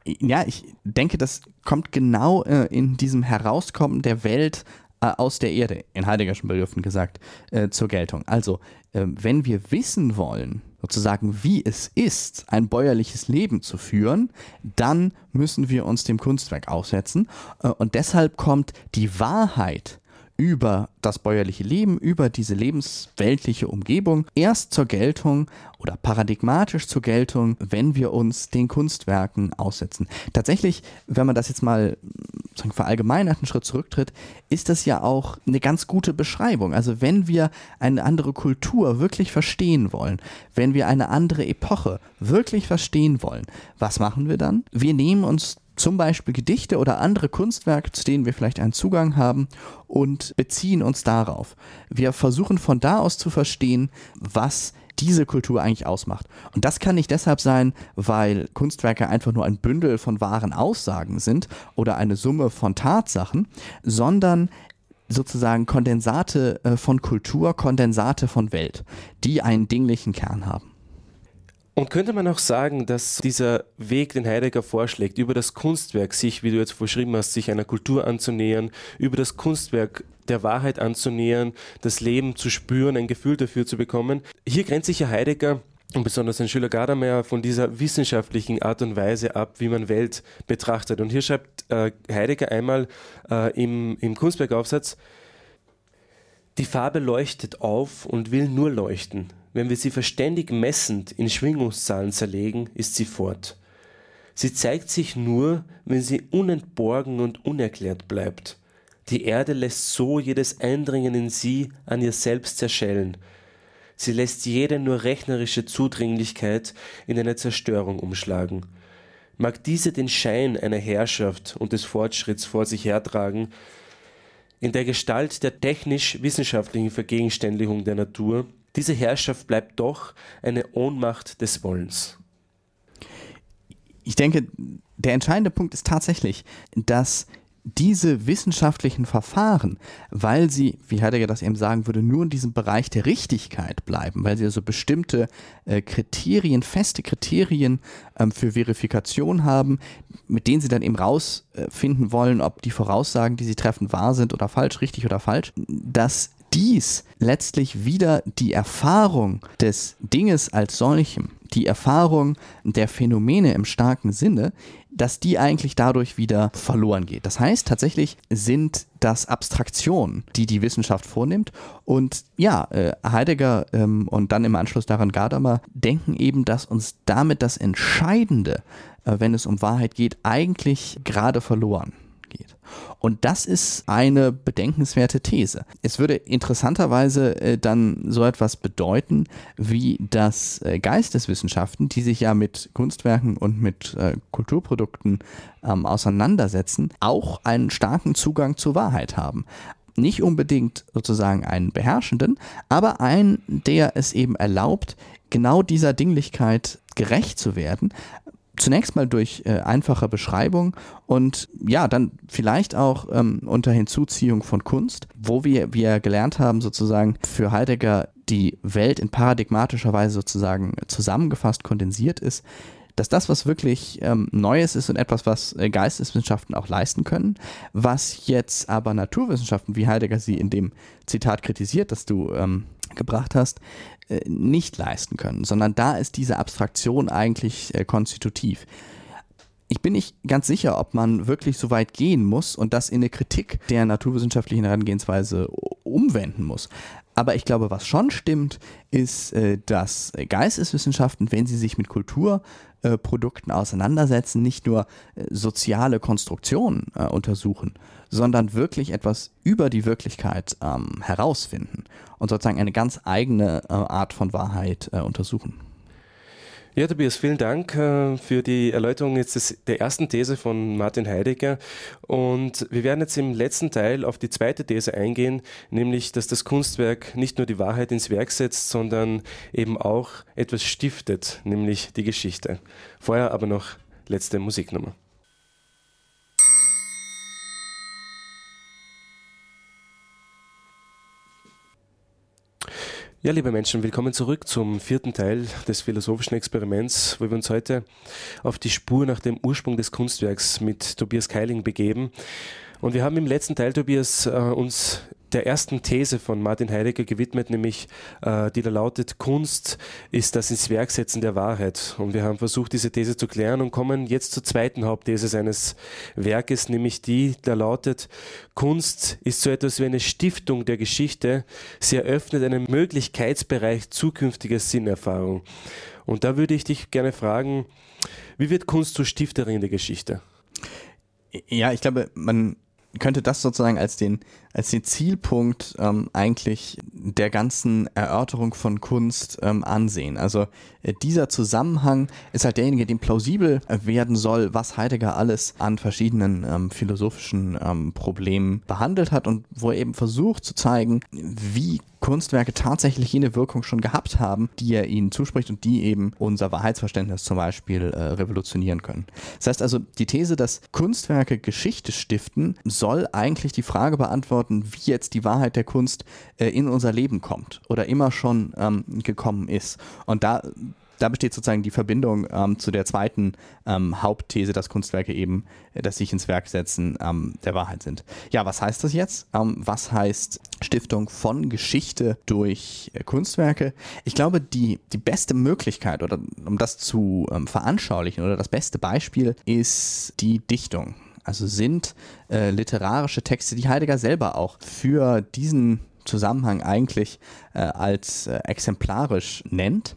Ja, ich denke, das kommt genau äh, in diesem Herauskommen der Welt äh, aus der Erde, in Heideggerschen Begriffen gesagt, äh, zur Geltung. Also, wenn wir wissen wollen, sozusagen, wie es ist, ein bäuerliches Leben zu führen, dann müssen wir uns dem Kunstwerk aussetzen. Äh, und deshalb kommt die Wahrheit über das bäuerliche Leben, über diese lebensweltliche Umgebung erst zur Geltung oder paradigmatisch zur Geltung, wenn wir uns den Kunstwerken aussetzen. Tatsächlich, wenn man das jetzt mal verallgemeinert einen Schritt zurücktritt, ist das ja auch eine ganz gute Beschreibung. Also wenn wir eine andere Kultur wirklich verstehen wollen, wenn wir eine andere Epoche wirklich verstehen wollen, was machen wir dann? Wir nehmen uns zum Beispiel Gedichte oder andere Kunstwerke, zu denen wir vielleicht einen Zugang haben und beziehen uns darauf. Wir versuchen von da aus zu verstehen, was diese Kultur eigentlich ausmacht. Und das kann nicht deshalb sein, weil Kunstwerke einfach nur ein Bündel von wahren Aussagen sind oder eine Summe von Tatsachen, sondern sozusagen Kondensate äh, von Kultur, Kondensate von Welt, die einen dinglichen Kern haben. Und könnte man auch sagen, dass dieser Weg, den Heidegger vorschlägt, über das Kunstwerk sich, wie du jetzt vorschrieben hast, sich einer Kultur anzunähern, über das Kunstwerk der Wahrheit anzunähern, das Leben zu spüren, ein Gefühl dafür zu bekommen. Hier grenzt sich ja Heidegger und besonders ein Schüler Gadamer von dieser wissenschaftlichen Art und Weise ab, wie man Welt betrachtet. Und hier schreibt äh, Heidegger einmal äh, im, im Kunstwerkaufsatz, die Farbe leuchtet auf und will nur leuchten. Wenn wir sie verständig messend in Schwingungszahlen zerlegen, ist sie fort. Sie zeigt sich nur, wenn sie unentborgen und unerklärt bleibt. Die Erde lässt so jedes Eindringen in sie an ihr selbst zerschellen. Sie lässt jede nur rechnerische Zudringlichkeit in eine Zerstörung umschlagen. Mag diese den Schein einer Herrschaft und des Fortschritts vor sich hertragen, in der Gestalt der technisch-wissenschaftlichen Vergegenständlichung der Natur, diese Herrschaft bleibt doch eine Ohnmacht des Wollens. Ich denke, der entscheidende Punkt ist tatsächlich, dass diese wissenschaftlichen Verfahren, weil sie, wie Heidegger das eben sagen würde, nur in diesem Bereich der Richtigkeit bleiben, weil sie also bestimmte äh, Kriterien, feste Kriterien ähm, für Verifikation haben, mit denen sie dann eben rausfinden äh, wollen, ob die Voraussagen, die sie treffen, wahr sind oder falsch, richtig oder falsch, dass dies letztlich wieder die Erfahrung des Dinges als solchem, die Erfahrung der Phänomene im starken Sinne, dass die eigentlich dadurch wieder verloren geht. Das heißt, tatsächlich sind das Abstraktionen, die die Wissenschaft vornimmt. Und ja, äh, Heidegger ähm, und dann im Anschluss daran Gadamer denken eben, dass uns damit das Entscheidende, äh, wenn es um Wahrheit geht, eigentlich gerade verloren. Und das ist eine bedenkenswerte These. Es würde interessanterweise äh, dann so etwas bedeuten, wie dass äh, Geisteswissenschaften, die sich ja mit Kunstwerken und mit äh, Kulturprodukten ähm, auseinandersetzen, auch einen starken Zugang zur Wahrheit haben nicht unbedingt sozusagen einen beherrschenden, aber einen, der es eben erlaubt, genau dieser Dinglichkeit gerecht zu werden, zunächst mal durch äh, einfache Beschreibung und ja, dann vielleicht auch ähm, unter Hinzuziehung von Kunst, wo wir, wir gelernt haben, sozusagen für Heidegger die Welt in paradigmatischer Weise sozusagen zusammengefasst, kondensiert ist, dass das, was wirklich ähm, Neues ist und etwas, was äh, Geisteswissenschaften auch leisten können, was jetzt aber Naturwissenschaften, wie Heidegger sie in dem Zitat kritisiert, das du ähm, gebracht hast, nicht leisten können, sondern da ist diese Abstraktion eigentlich äh, konstitutiv. Ich bin nicht ganz sicher, ob man wirklich so weit gehen muss und das in eine Kritik der naturwissenschaftlichen Herangehensweise umwenden muss. Aber ich glaube, was schon stimmt, ist, äh, dass Geisteswissenschaften, wenn sie sich mit Kulturprodukten auseinandersetzen, nicht nur soziale Konstruktionen untersuchen, sondern wirklich etwas über die Wirklichkeit ähm, herausfinden und sozusagen eine ganz eigene äh, Art von Wahrheit äh, untersuchen. Ja, Tobias, vielen Dank äh, für die Erläuterung jetzt der ersten These von Martin Heidegger. Und wir werden jetzt im letzten Teil auf die zweite These eingehen, nämlich, dass das Kunstwerk nicht nur die Wahrheit ins Werk setzt, sondern eben auch etwas stiftet, nämlich die Geschichte. Vorher aber noch letzte Musiknummer. Ja, liebe Menschen, willkommen zurück zum vierten Teil des philosophischen Experiments, wo wir uns heute auf die Spur nach dem Ursprung des Kunstwerks mit Tobias Keiling begeben. Und wir haben im letzten Teil, Tobias, äh, uns der ersten These von Martin Heidegger gewidmet, nämlich äh, die da lautet, Kunst ist das ins Werksetzen der Wahrheit. Und wir haben versucht, diese These zu klären und kommen jetzt zur zweiten Hauptthese seines Werkes, nämlich die da lautet, Kunst ist so etwas wie eine Stiftung der Geschichte. Sie eröffnet einen Möglichkeitsbereich zukünftiger Sinnerfahrung. Und da würde ich dich gerne fragen, wie wird Kunst zur Stifterin der Geschichte? Ja, ich glaube, man könnte das sozusagen als den, als den Zielpunkt ähm, eigentlich der ganzen Erörterung von Kunst ähm, ansehen. Also äh, dieser Zusammenhang ist halt derjenige, dem plausibel werden soll, was Heidegger alles an verschiedenen ähm, philosophischen ähm, Problemen behandelt hat und wo er eben versucht zu zeigen, wie Kunstwerke tatsächlich jene Wirkung schon gehabt haben, die er ihnen zuspricht und die eben unser Wahrheitsverständnis zum Beispiel äh, revolutionieren können. Das heißt also, die These, dass Kunstwerke Geschichte stiften, soll eigentlich die Frage beantworten, wie jetzt die Wahrheit der Kunst äh, in unser Leben kommt oder immer schon ähm, gekommen ist. Und da da besteht sozusagen die Verbindung ähm, zu der zweiten ähm, Hauptthese, dass Kunstwerke eben, äh, dass sich ins Werk setzen, ähm, der Wahrheit sind. Ja, was heißt das jetzt? Ähm, was heißt Stiftung von Geschichte durch äh, Kunstwerke? Ich glaube, die, die beste Möglichkeit, oder um das zu ähm, veranschaulichen, oder das beste Beispiel ist die Dichtung. Also sind äh, literarische Texte, die Heidegger selber auch für diesen Zusammenhang eigentlich äh, als äh, exemplarisch nennt.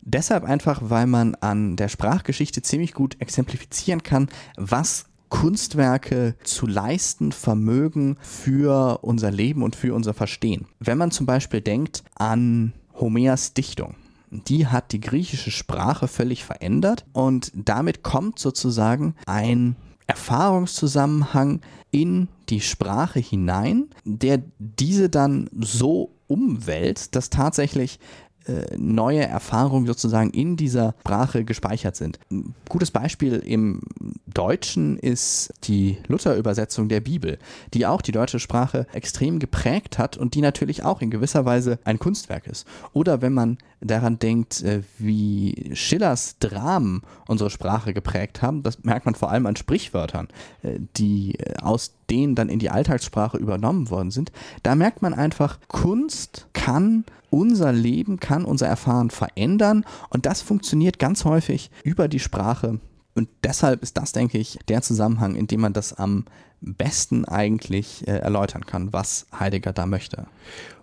Deshalb einfach, weil man an der Sprachgeschichte ziemlich gut exemplifizieren kann, was Kunstwerke zu leisten vermögen für unser Leben und für unser Verstehen. Wenn man zum Beispiel denkt an Homers Dichtung. Die hat die griechische Sprache völlig verändert und damit kommt sozusagen ein Erfahrungszusammenhang in die Sprache hinein, der diese dann so umwälzt, dass tatsächlich äh, neue Erfahrungen sozusagen in dieser Sprache gespeichert sind. Ein gutes Beispiel im Deutschen ist die Luther-Übersetzung der Bibel, die auch die deutsche Sprache extrem geprägt hat und die natürlich auch in gewisser Weise ein Kunstwerk ist. Oder wenn man daran denkt, äh, wie Schillers Dramen unsere Sprache geprägt haben, das merkt man vor allem an Sprichwörtern, äh, die aus denen dann in die Alltagssprache übernommen worden sind. Da merkt man einfach, Kunst kann unser Leben, kann unser Erfahren verändern und das funktioniert ganz häufig über die Sprache. Und deshalb ist das, denke ich, der Zusammenhang, in dem man das am besten eigentlich äh, erläutern kann, was Heidegger da möchte.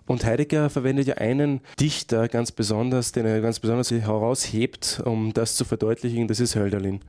Und Heidegger verwendet ja einen Dichter ganz besonders, den er ganz besonders heraushebt, um das zu verdeutlichen, das ist Hölderlin.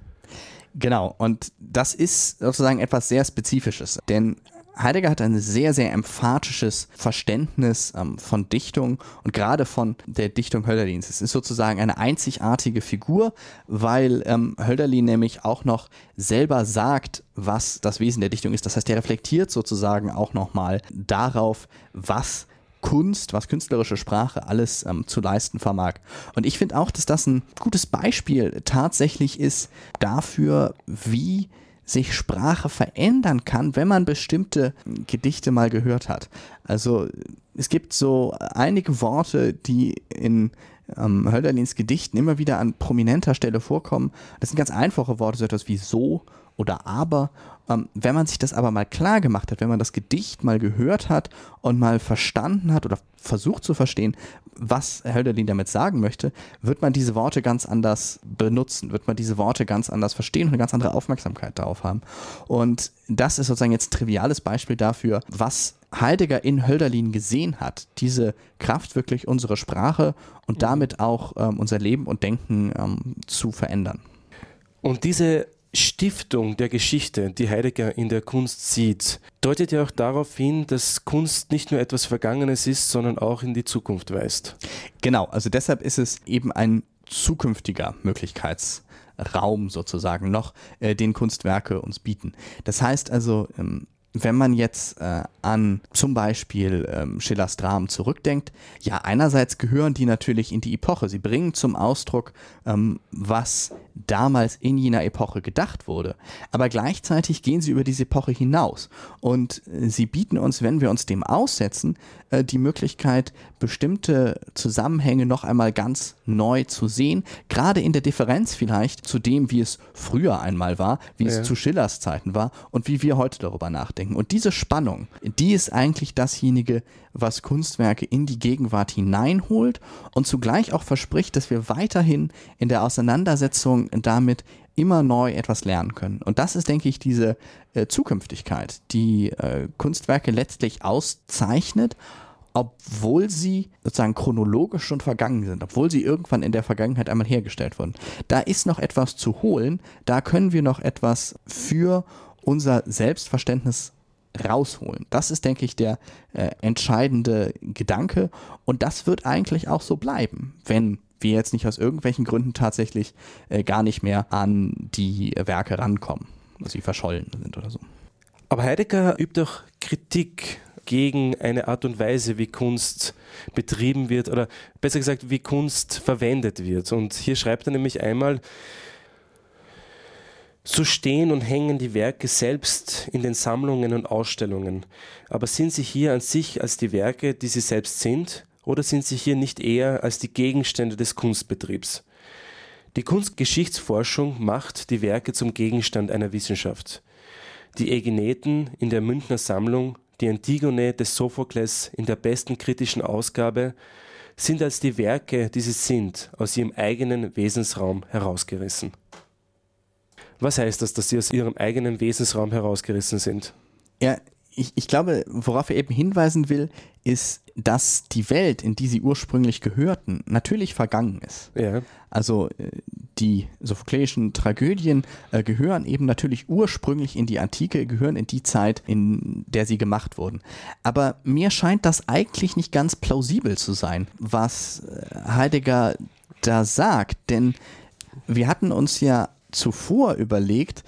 Genau, und das ist sozusagen etwas sehr Spezifisches, denn Heidegger hat ein sehr, sehr emphatisches Verständnis ähm, von Dichtung und gerade von der Dichtung Hölderlins. Es ist sozusagen eine einzigartige Figur, weil ähm, Hölderlin nämlich auch noch selber sagt, was das Wesen der Dichtung ist. Das heißt, er reflektiert sozusagen auch nochmal darauf, was Kunst, was künstlerische Sprache alles ähm, zu leisten vermag. Und ich finde auch, dass das ein gutes Beispiel tatsächlich ist dafür, wie sich Sprache verändern kann, wenn man bestimmte Gedichte mal gehört hat. Also es gibt so einige Worte, die in ähm, Hölderlins Gedichten immer wieder an prominenter Stelle vorkommen. Das sind ganz einfache Worte, so etwas wie so oder aber. Ähm, wenn man sich das aber mal klar gemacht hat, wenn man das Gedicht mal gehört hat und mal verstanden hat oder versucht zu verstehen, was Hölderlin damit sagen möchte, wird man diese Worte ganz anders benutzen, wird man diese Worte ganz anders verstehen und eine ganz andere Aufmerksamkeit darauf haben. Und das ist sozusagen jetzt ein triviales Beispiel dafür, was Heidegger in Hölderlin gesehen hat, diese Kraft wirklich unsere Sprache und damit auch ähm, unser Leben und Denken ähm, zu verändern. Und diese Stiftung der Geschichte, die Heidegger in der Kunst sieht, deutet ja auch darauf hin, dass Kunst nicht nur etwas Vergangenes ist, sondern auch in die Zukunft weist. Genau, also deshalb ist es eben ein zukünftiger Möglichkeitsraum sozusagen noch, äh, den Kunstwerke uns bieten. Das heißt also, ähm, wenn man jetzt äh, an zum Beispiel ähm, Schillers Dramen zurückdenkt, ja, einerseits gehören die natürlich in die Epoche. Sie bringen zum Ausdruck, ähm, was damals in jener Epoche gedacht wurde. Aber gleichzeitig gehen sie über diese Epoche hinaus. Und äh, sie bieten uns, wenn wir uns dem aussetzen, äh, die Möglichkeit, bestimmte Zusammenhänge noch einmal ganz neu zu sehen. Gerade in der Differenz vielleicht zu dem, wie es früher einmal war, wie ja. es zu Schillers Zeiten war und wie wir heute darüber nachdenken. Und diese Spannung, die ist eigentlich dasjenige, was Kunstwerke in die Gegenwart hineinholt und zugleich auch verspricht, dass wir weiterhin in der Auseinandersetzung damit immer neu etwas lernen können. Und das ist, denke ich, diese äh, Zukünftigkeit, die äh, Kunstwerke letztlich auszeichnet, obwohl sie sozusagen chronologisch schon vergangen sind, obwohl sie irgendwann in der Vergangenheit einmal hergestellt wurden. Da ist noch etwas zu holen, da können wir noch etwas für unser Selbstverständnis rausholen. Das ist, denke ich, der äh, entscheidende Gedanke und das wird eigentlich auch so bleiben, wenn wir jetzt nicht aus irgendwelchen Gründen tatsächlich äh, gar nicht mehr an die Werke rankommen, dass sie verschollen sind oder so. Aber Heidegger übt auch Kritik gegen eine Art und Weise, wie Kunst betrieben wird oder besser gesagt, wie Kunst verwendet wird. Und hier schreibt er nämlich einmal, so stehen und hängen die Werke selbst in den Sammlungen und Ausstellungen. Aber sind sie hier an sich als die Werke, die sie selbst sind, oder sind sie hier nicht eher als die Gegenstände des Kunstbetriebs? Die Kunstgeschichtsforschung macht die Werke zum Gegenstand einer Wissenschaft. Die Ägineten in der Münchner Sammlung, die Antigone des Sophokles in der besten kritischen Ausgabe, sind als die Werke, die sie sind, aus ihrem eigenen Wesensraum herausgerissen. Was heißt das, dass sie aus ihrem eigenen Wesensraum herausgerissen sind? Ja, ich, ich glaube, worauf er eben hinweisen will, ist, dass die Welt, in die sie ursprünglich gehörten, natürlich vergangen ist. Ja. Also äh, die sophokleischen Tragödien äh, gehören eben natürlich ursprünglich in die Antike, gehören in die Zeit, in der sie gemacht wurden. Aber mir scheint das eigentlich nicht ganz plausibel zu sein, was äh, Heidegger da sagt, denn wir hatten uns ja zuvor überlegt,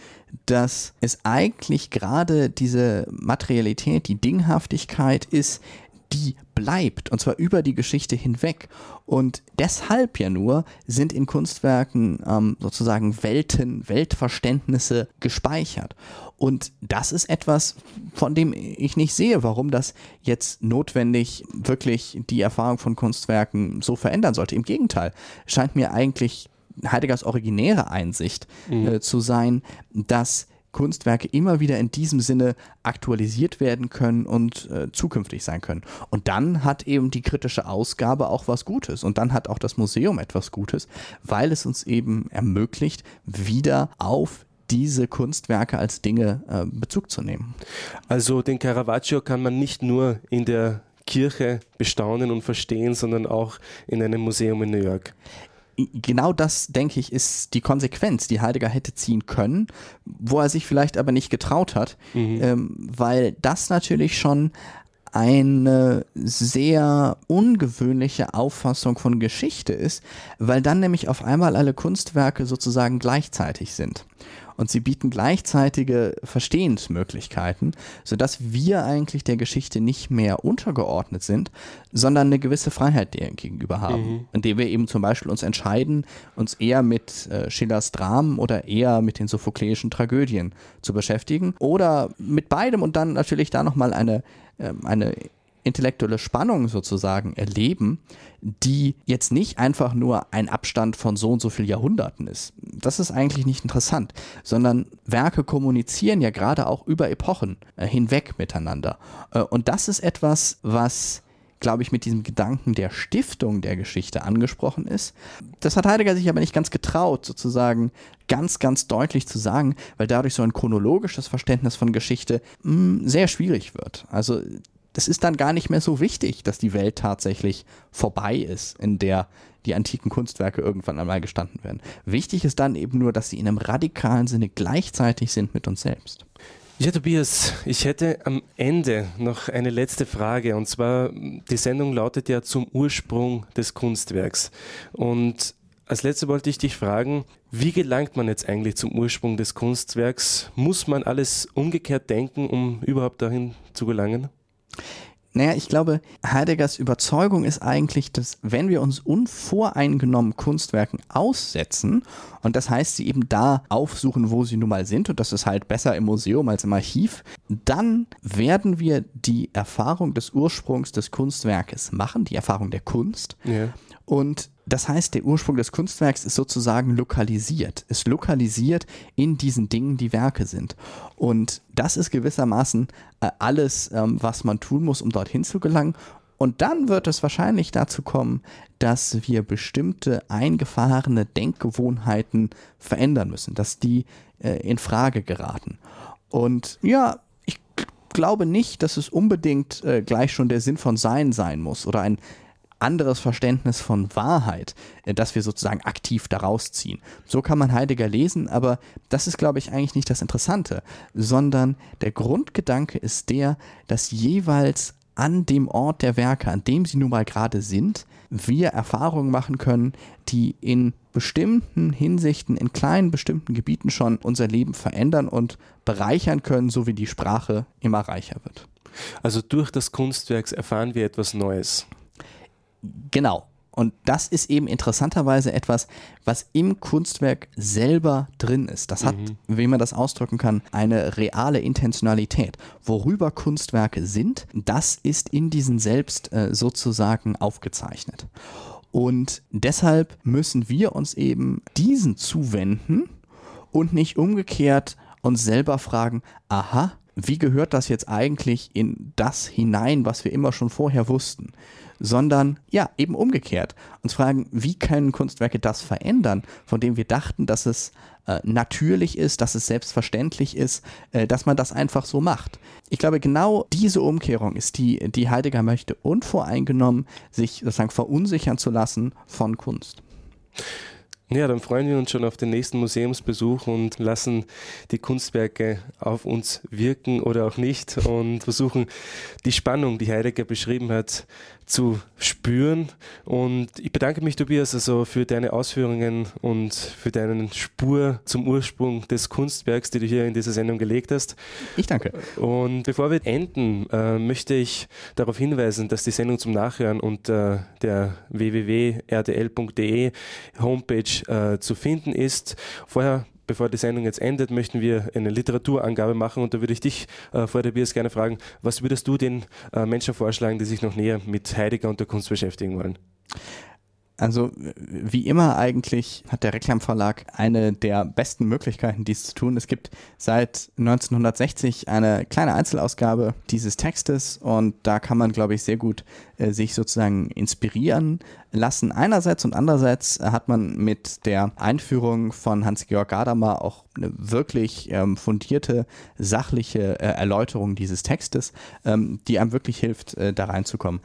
dass es eigentlich gerade diese Materialität, die Dinghaftigkeit ist, die bleibt, und zwar über die Geschichte hinweg. Und deshalb ja nur sind in Kunstwerken ähm, sozusagen Welten, Weltverständnisse gespeichert. Und das ist etwas, von dem ich nicht sehe, warum das jetzt notwendig wirklich die Erfahrung von Kunstwerken so verändern sollte. Im Gegenteil, scheint mir eigentlich Heideggers originäre Einsicht mhm. äh, zu sein, dass Kunstwerke immer wieder in diesem Sinne aktualisiert werden können und äh, zukünftig sein können. Und dann hat eben die kritische Ausgabe auch was Gutes und dann hat auch das Museum etwas Gutes, weil es uns eben ermöglicht, wieder auf diese Kunstwerke als Dinge äh, Bezug zu nehmen. Also den Caravaggio kann man nicht nur in der Kirche bestaunen und verstehen, sondern auch in einem Museum in New York genau das, denke ich, ist die Konsequenz, die Heidegger hätte ziehen können, wo er sich vielleicht aber nicht getraut hat, mhm. ähm, weil das natürlich schon eine sehr ungewöhnliche Auffassung von Geschichte ist, weil dann nämlich auf einmal alle Kunstwerke sozusagen gleichzeitig sind und sie bieten gleichzeitige Verstehensmöglichkeiten, sodass wir eigentlich der Geschichte nicht mehr untergeordnet sind, sondern eine gewisse Freiheit deren gegenüber haben, mhm. indem wir eben zum Beispiel uns entscheiden, uns eher mit äh, Schillers Dramen oder eher mit den sophokleischen Tragödien zu beschäftigen oder mit beidem und dann natürlich da nochmal eine, äh, eine intellektuelle Spannung sozusagen erleben, die jetzt nicht einfach nur ein Abstand von so und so vielen Jahrhunderten ist. Das ist eigentlich nicht interessant, sondern Werke kommunizieren ja gerade auch über Epochen äh, hinweg miteinander. Äh, und das ist etwas, was glaube ich, mit diesem Gedanken der Stiftung der Geschichte angesprochen ist. Das hat Heidegger sich aber nicht ganz getraut, sozusagen ganz, ganz deutlich zu sagen, weil dadurch so ein chronologisches Verständnis von Geschichte mh, hm, sehr schwierig wird. Also das ist dann gar nicht mehr so wichtig, dass die Welt tatsächlich vorbei ist, in der die antiken Kunstwerke irgendwann einmal gestanden werden. Wichtig ist dann eben nur, dass sie in einem radikalen Sinne gleichzeitig sind mit uns selbst. Ja, Tobias, ich hätte am Ende noch eine letzte Frage. Und zwar, die Sendung lautet ja zum Ursprung des Kunstwerks. Und als letzte wollte ich dich fragen, wie gelangt man jetzt eigentlich zum Ursprung des Kunstwerks? Muss man alles umgekehrt denken, um überhaupt dahin zu gelangen? Naja, ich glaube, Heideggers Überzeugung ist eigentlich, dass wenn wir uns unvoreingenommen Kunstwerken aussetzen, und das heißt, sie eben da aufsuchen, wo sie nun mal sind, und das ist halt besser im Museum als im Archiv, dann werden wir die Erfahrung des Ursprungs des Kunstwerkes machen, die Erfahrung der Kunst. Ja. Und das heißt, der Ursprung des Kunstwerks ist sozusagen lokalisiert. Es lokalisiert in diesen Dingen, die Werke sind. Und das ist gewissermaßen äh, alles, ähm, was man tun muss, um dorthin zu gelangen. Und dann wird es wahrscheinlich dazu kommen, dass wir bestimmte eingefahrene Denkgewohnheiten verändern müssen, dass die äh, in Frage geraten. Und ja, ich glaube nicht, dass es unbedingt äh, gleich schon der Sinn von Sein sein muss oder ein anderes Verständnis von Wahrheit, äh, das wir sozusagen aktiv daraus ziehen. So kann man Heidegger lesen, aber das ist, glaube ich, eigentlich nicht das Interessante, sondern der Grundgedanke ist der, dass jeweils an dem Ort der Werke, an dem sie nun mal gerade sind, wir Erfahrungen machen können, die in bestimmten Hinsichten, in kleinen bestimmten Gebieten schon unser Leben verändern und bereichern können, so wie die Sprache immer reicher wird. Also durch das Kunstwerk erfahren wir etwas Neues. Genau. Und das ist eben interessanterweise etwas, was im Kunstwerk selber drin ist. Das hat, mhm. wie man das ausdrücken kann, eine reale Intentionalität. Worüber Kunstwerke sind, das ist in diesen selbst äh, sozusagen aufgezeichnet. Und deshalb müssen wir uns eben diesen zuwenden und nicht umgekehrt uns selber fragen, aha, wie gehört das jetzt eigentlich in das hinein, was wir immer schon vorher wussten? Sondern ja, eben umgekehrt. Uns fragen, wie können Kunstwerke das verändern, von dem wir dachten, dass es äh, natürlich ist, dass es selbstverständlich ist, äh, dass man das einfach so macht. Ich glaube, genau diese Umkehrung ist die, die Heidegger möchte, unvoreingenommen sich sozusagen verunsichern zu lassen von Kunst. Ja, dann freuen wir uns schon auf den nächsten Museumsbesuch und lassen die Kunstwerke auf uns wirken oder auch nicht und versuchen die Spannung, die Heidegger beschrieben hat, zu spüren. Und ich bedanke mich, Tobias, also für deine Ausführungen und für deinen Spur zum Ursprung des Kunstwerks, die du hier in dieser Sendung gelegt hast. Ich danke. Und bevor wir enden, äh, möchte ich darauf hinweisen, dass die Sendung zum Nachhören unter der www.rdl.de Homepage äh, zu finden ist. Vorher bevor die Sendung jetzt endet, möchten wir eine Literaturangabe machen und da würde ich dich, äh, Frau Biers, gerne fragen, was würdest du den äh, Menschen vorschlagen, die sich noch näher mit Heidegger und der Kunst beschäftigen wollen? Also wie immer eigentlich hat der Reklamverlag eine der besten Möglichkeiten, dies zu tun. Es gibt seit 1960 eine kleine Einzelausgabe dieses Textes und da kann man, glaube ich, sehr gut äh, sich sozusagen inspirieren lassen. Einerseits und andererseits hat man mit der Einführung von Hans-Georg Gadamer auch eine wirklich ähm, fundierte, sachliche äh, Erläuterung dieses Textes, ähm, die einem wirklich hilft, äh, da reinzukommen.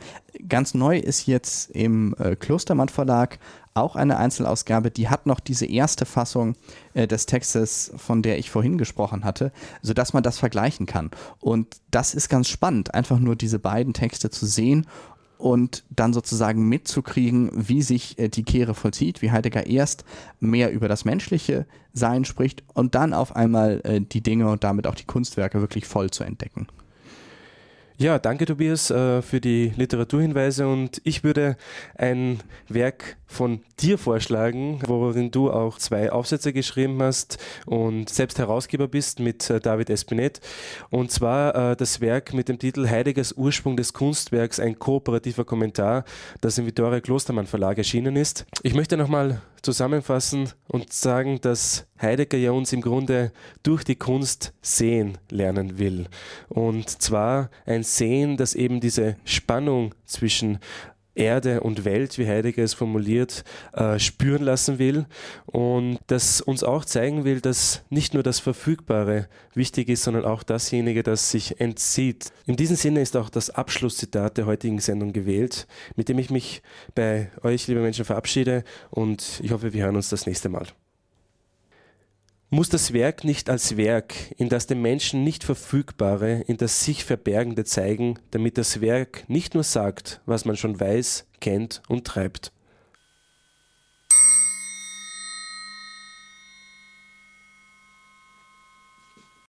Ganz neu ist jetzt im äh, Klostermann Verlag auch eine Einzelausgabe, die hat noch diese erste Fassung äh, des Textes, von der ich vorhin gesprochen hatte, sodass man das vergleichen kann. Und das ist ganz spannend, einfach nur diese beiden Texte zu sehen und dann sozusagen mitzukriegen, wie sich äh, die Kehre vollzieht, wie Heidegger erst mehr über das menschliche Sein spricht und dann auf einmal äh, die Dinge und damit auch die Kunstwerke wirklich voll zu entdecken. Ja, danke Tobias äh, für die Literaturhinweise und ich würde ein Werk von dir vorschlagen, worin du auch zwei Aufsätze geschrieben hast und selbst Herausgeber bist mit äh, David Espinet. Und zwar äh, das Werk mit dem Titel Heideggers Ursprung des Kunstwerks, ein kooperativer Kommentar, das im Vittoria Klostermann Verlag erschienen ist. Ich möchte nochmal zusammenfassen und sagen, dass Heidegger ja uns im Grunde durch die Kunst sehen lernen will. Und zwar ein Sehen, das eben diese Spannung zwischen Erde und Welt, wie Heidegger es formuliert, äh, spüren lassen will und das uns auch zeigen will, dass nicht nur das Verfügbare wichtig ist, sondern auch dasjenige, das sich entzieht. In diesem Sinne ist auch das Abschlusszitat der heutigen Sendung gewählt, mit dem ich mich bei euch, liebe Menschen, verabschiede und ich hoffe, wir hören uns das nächste Mal muss das Werk nicht als Werk, in das dem Menschen nicht Verfügbare, in das sich Verbergende zeigen, damit das Werk nicht nur sagt, was man schon weiß, kennt und treibt.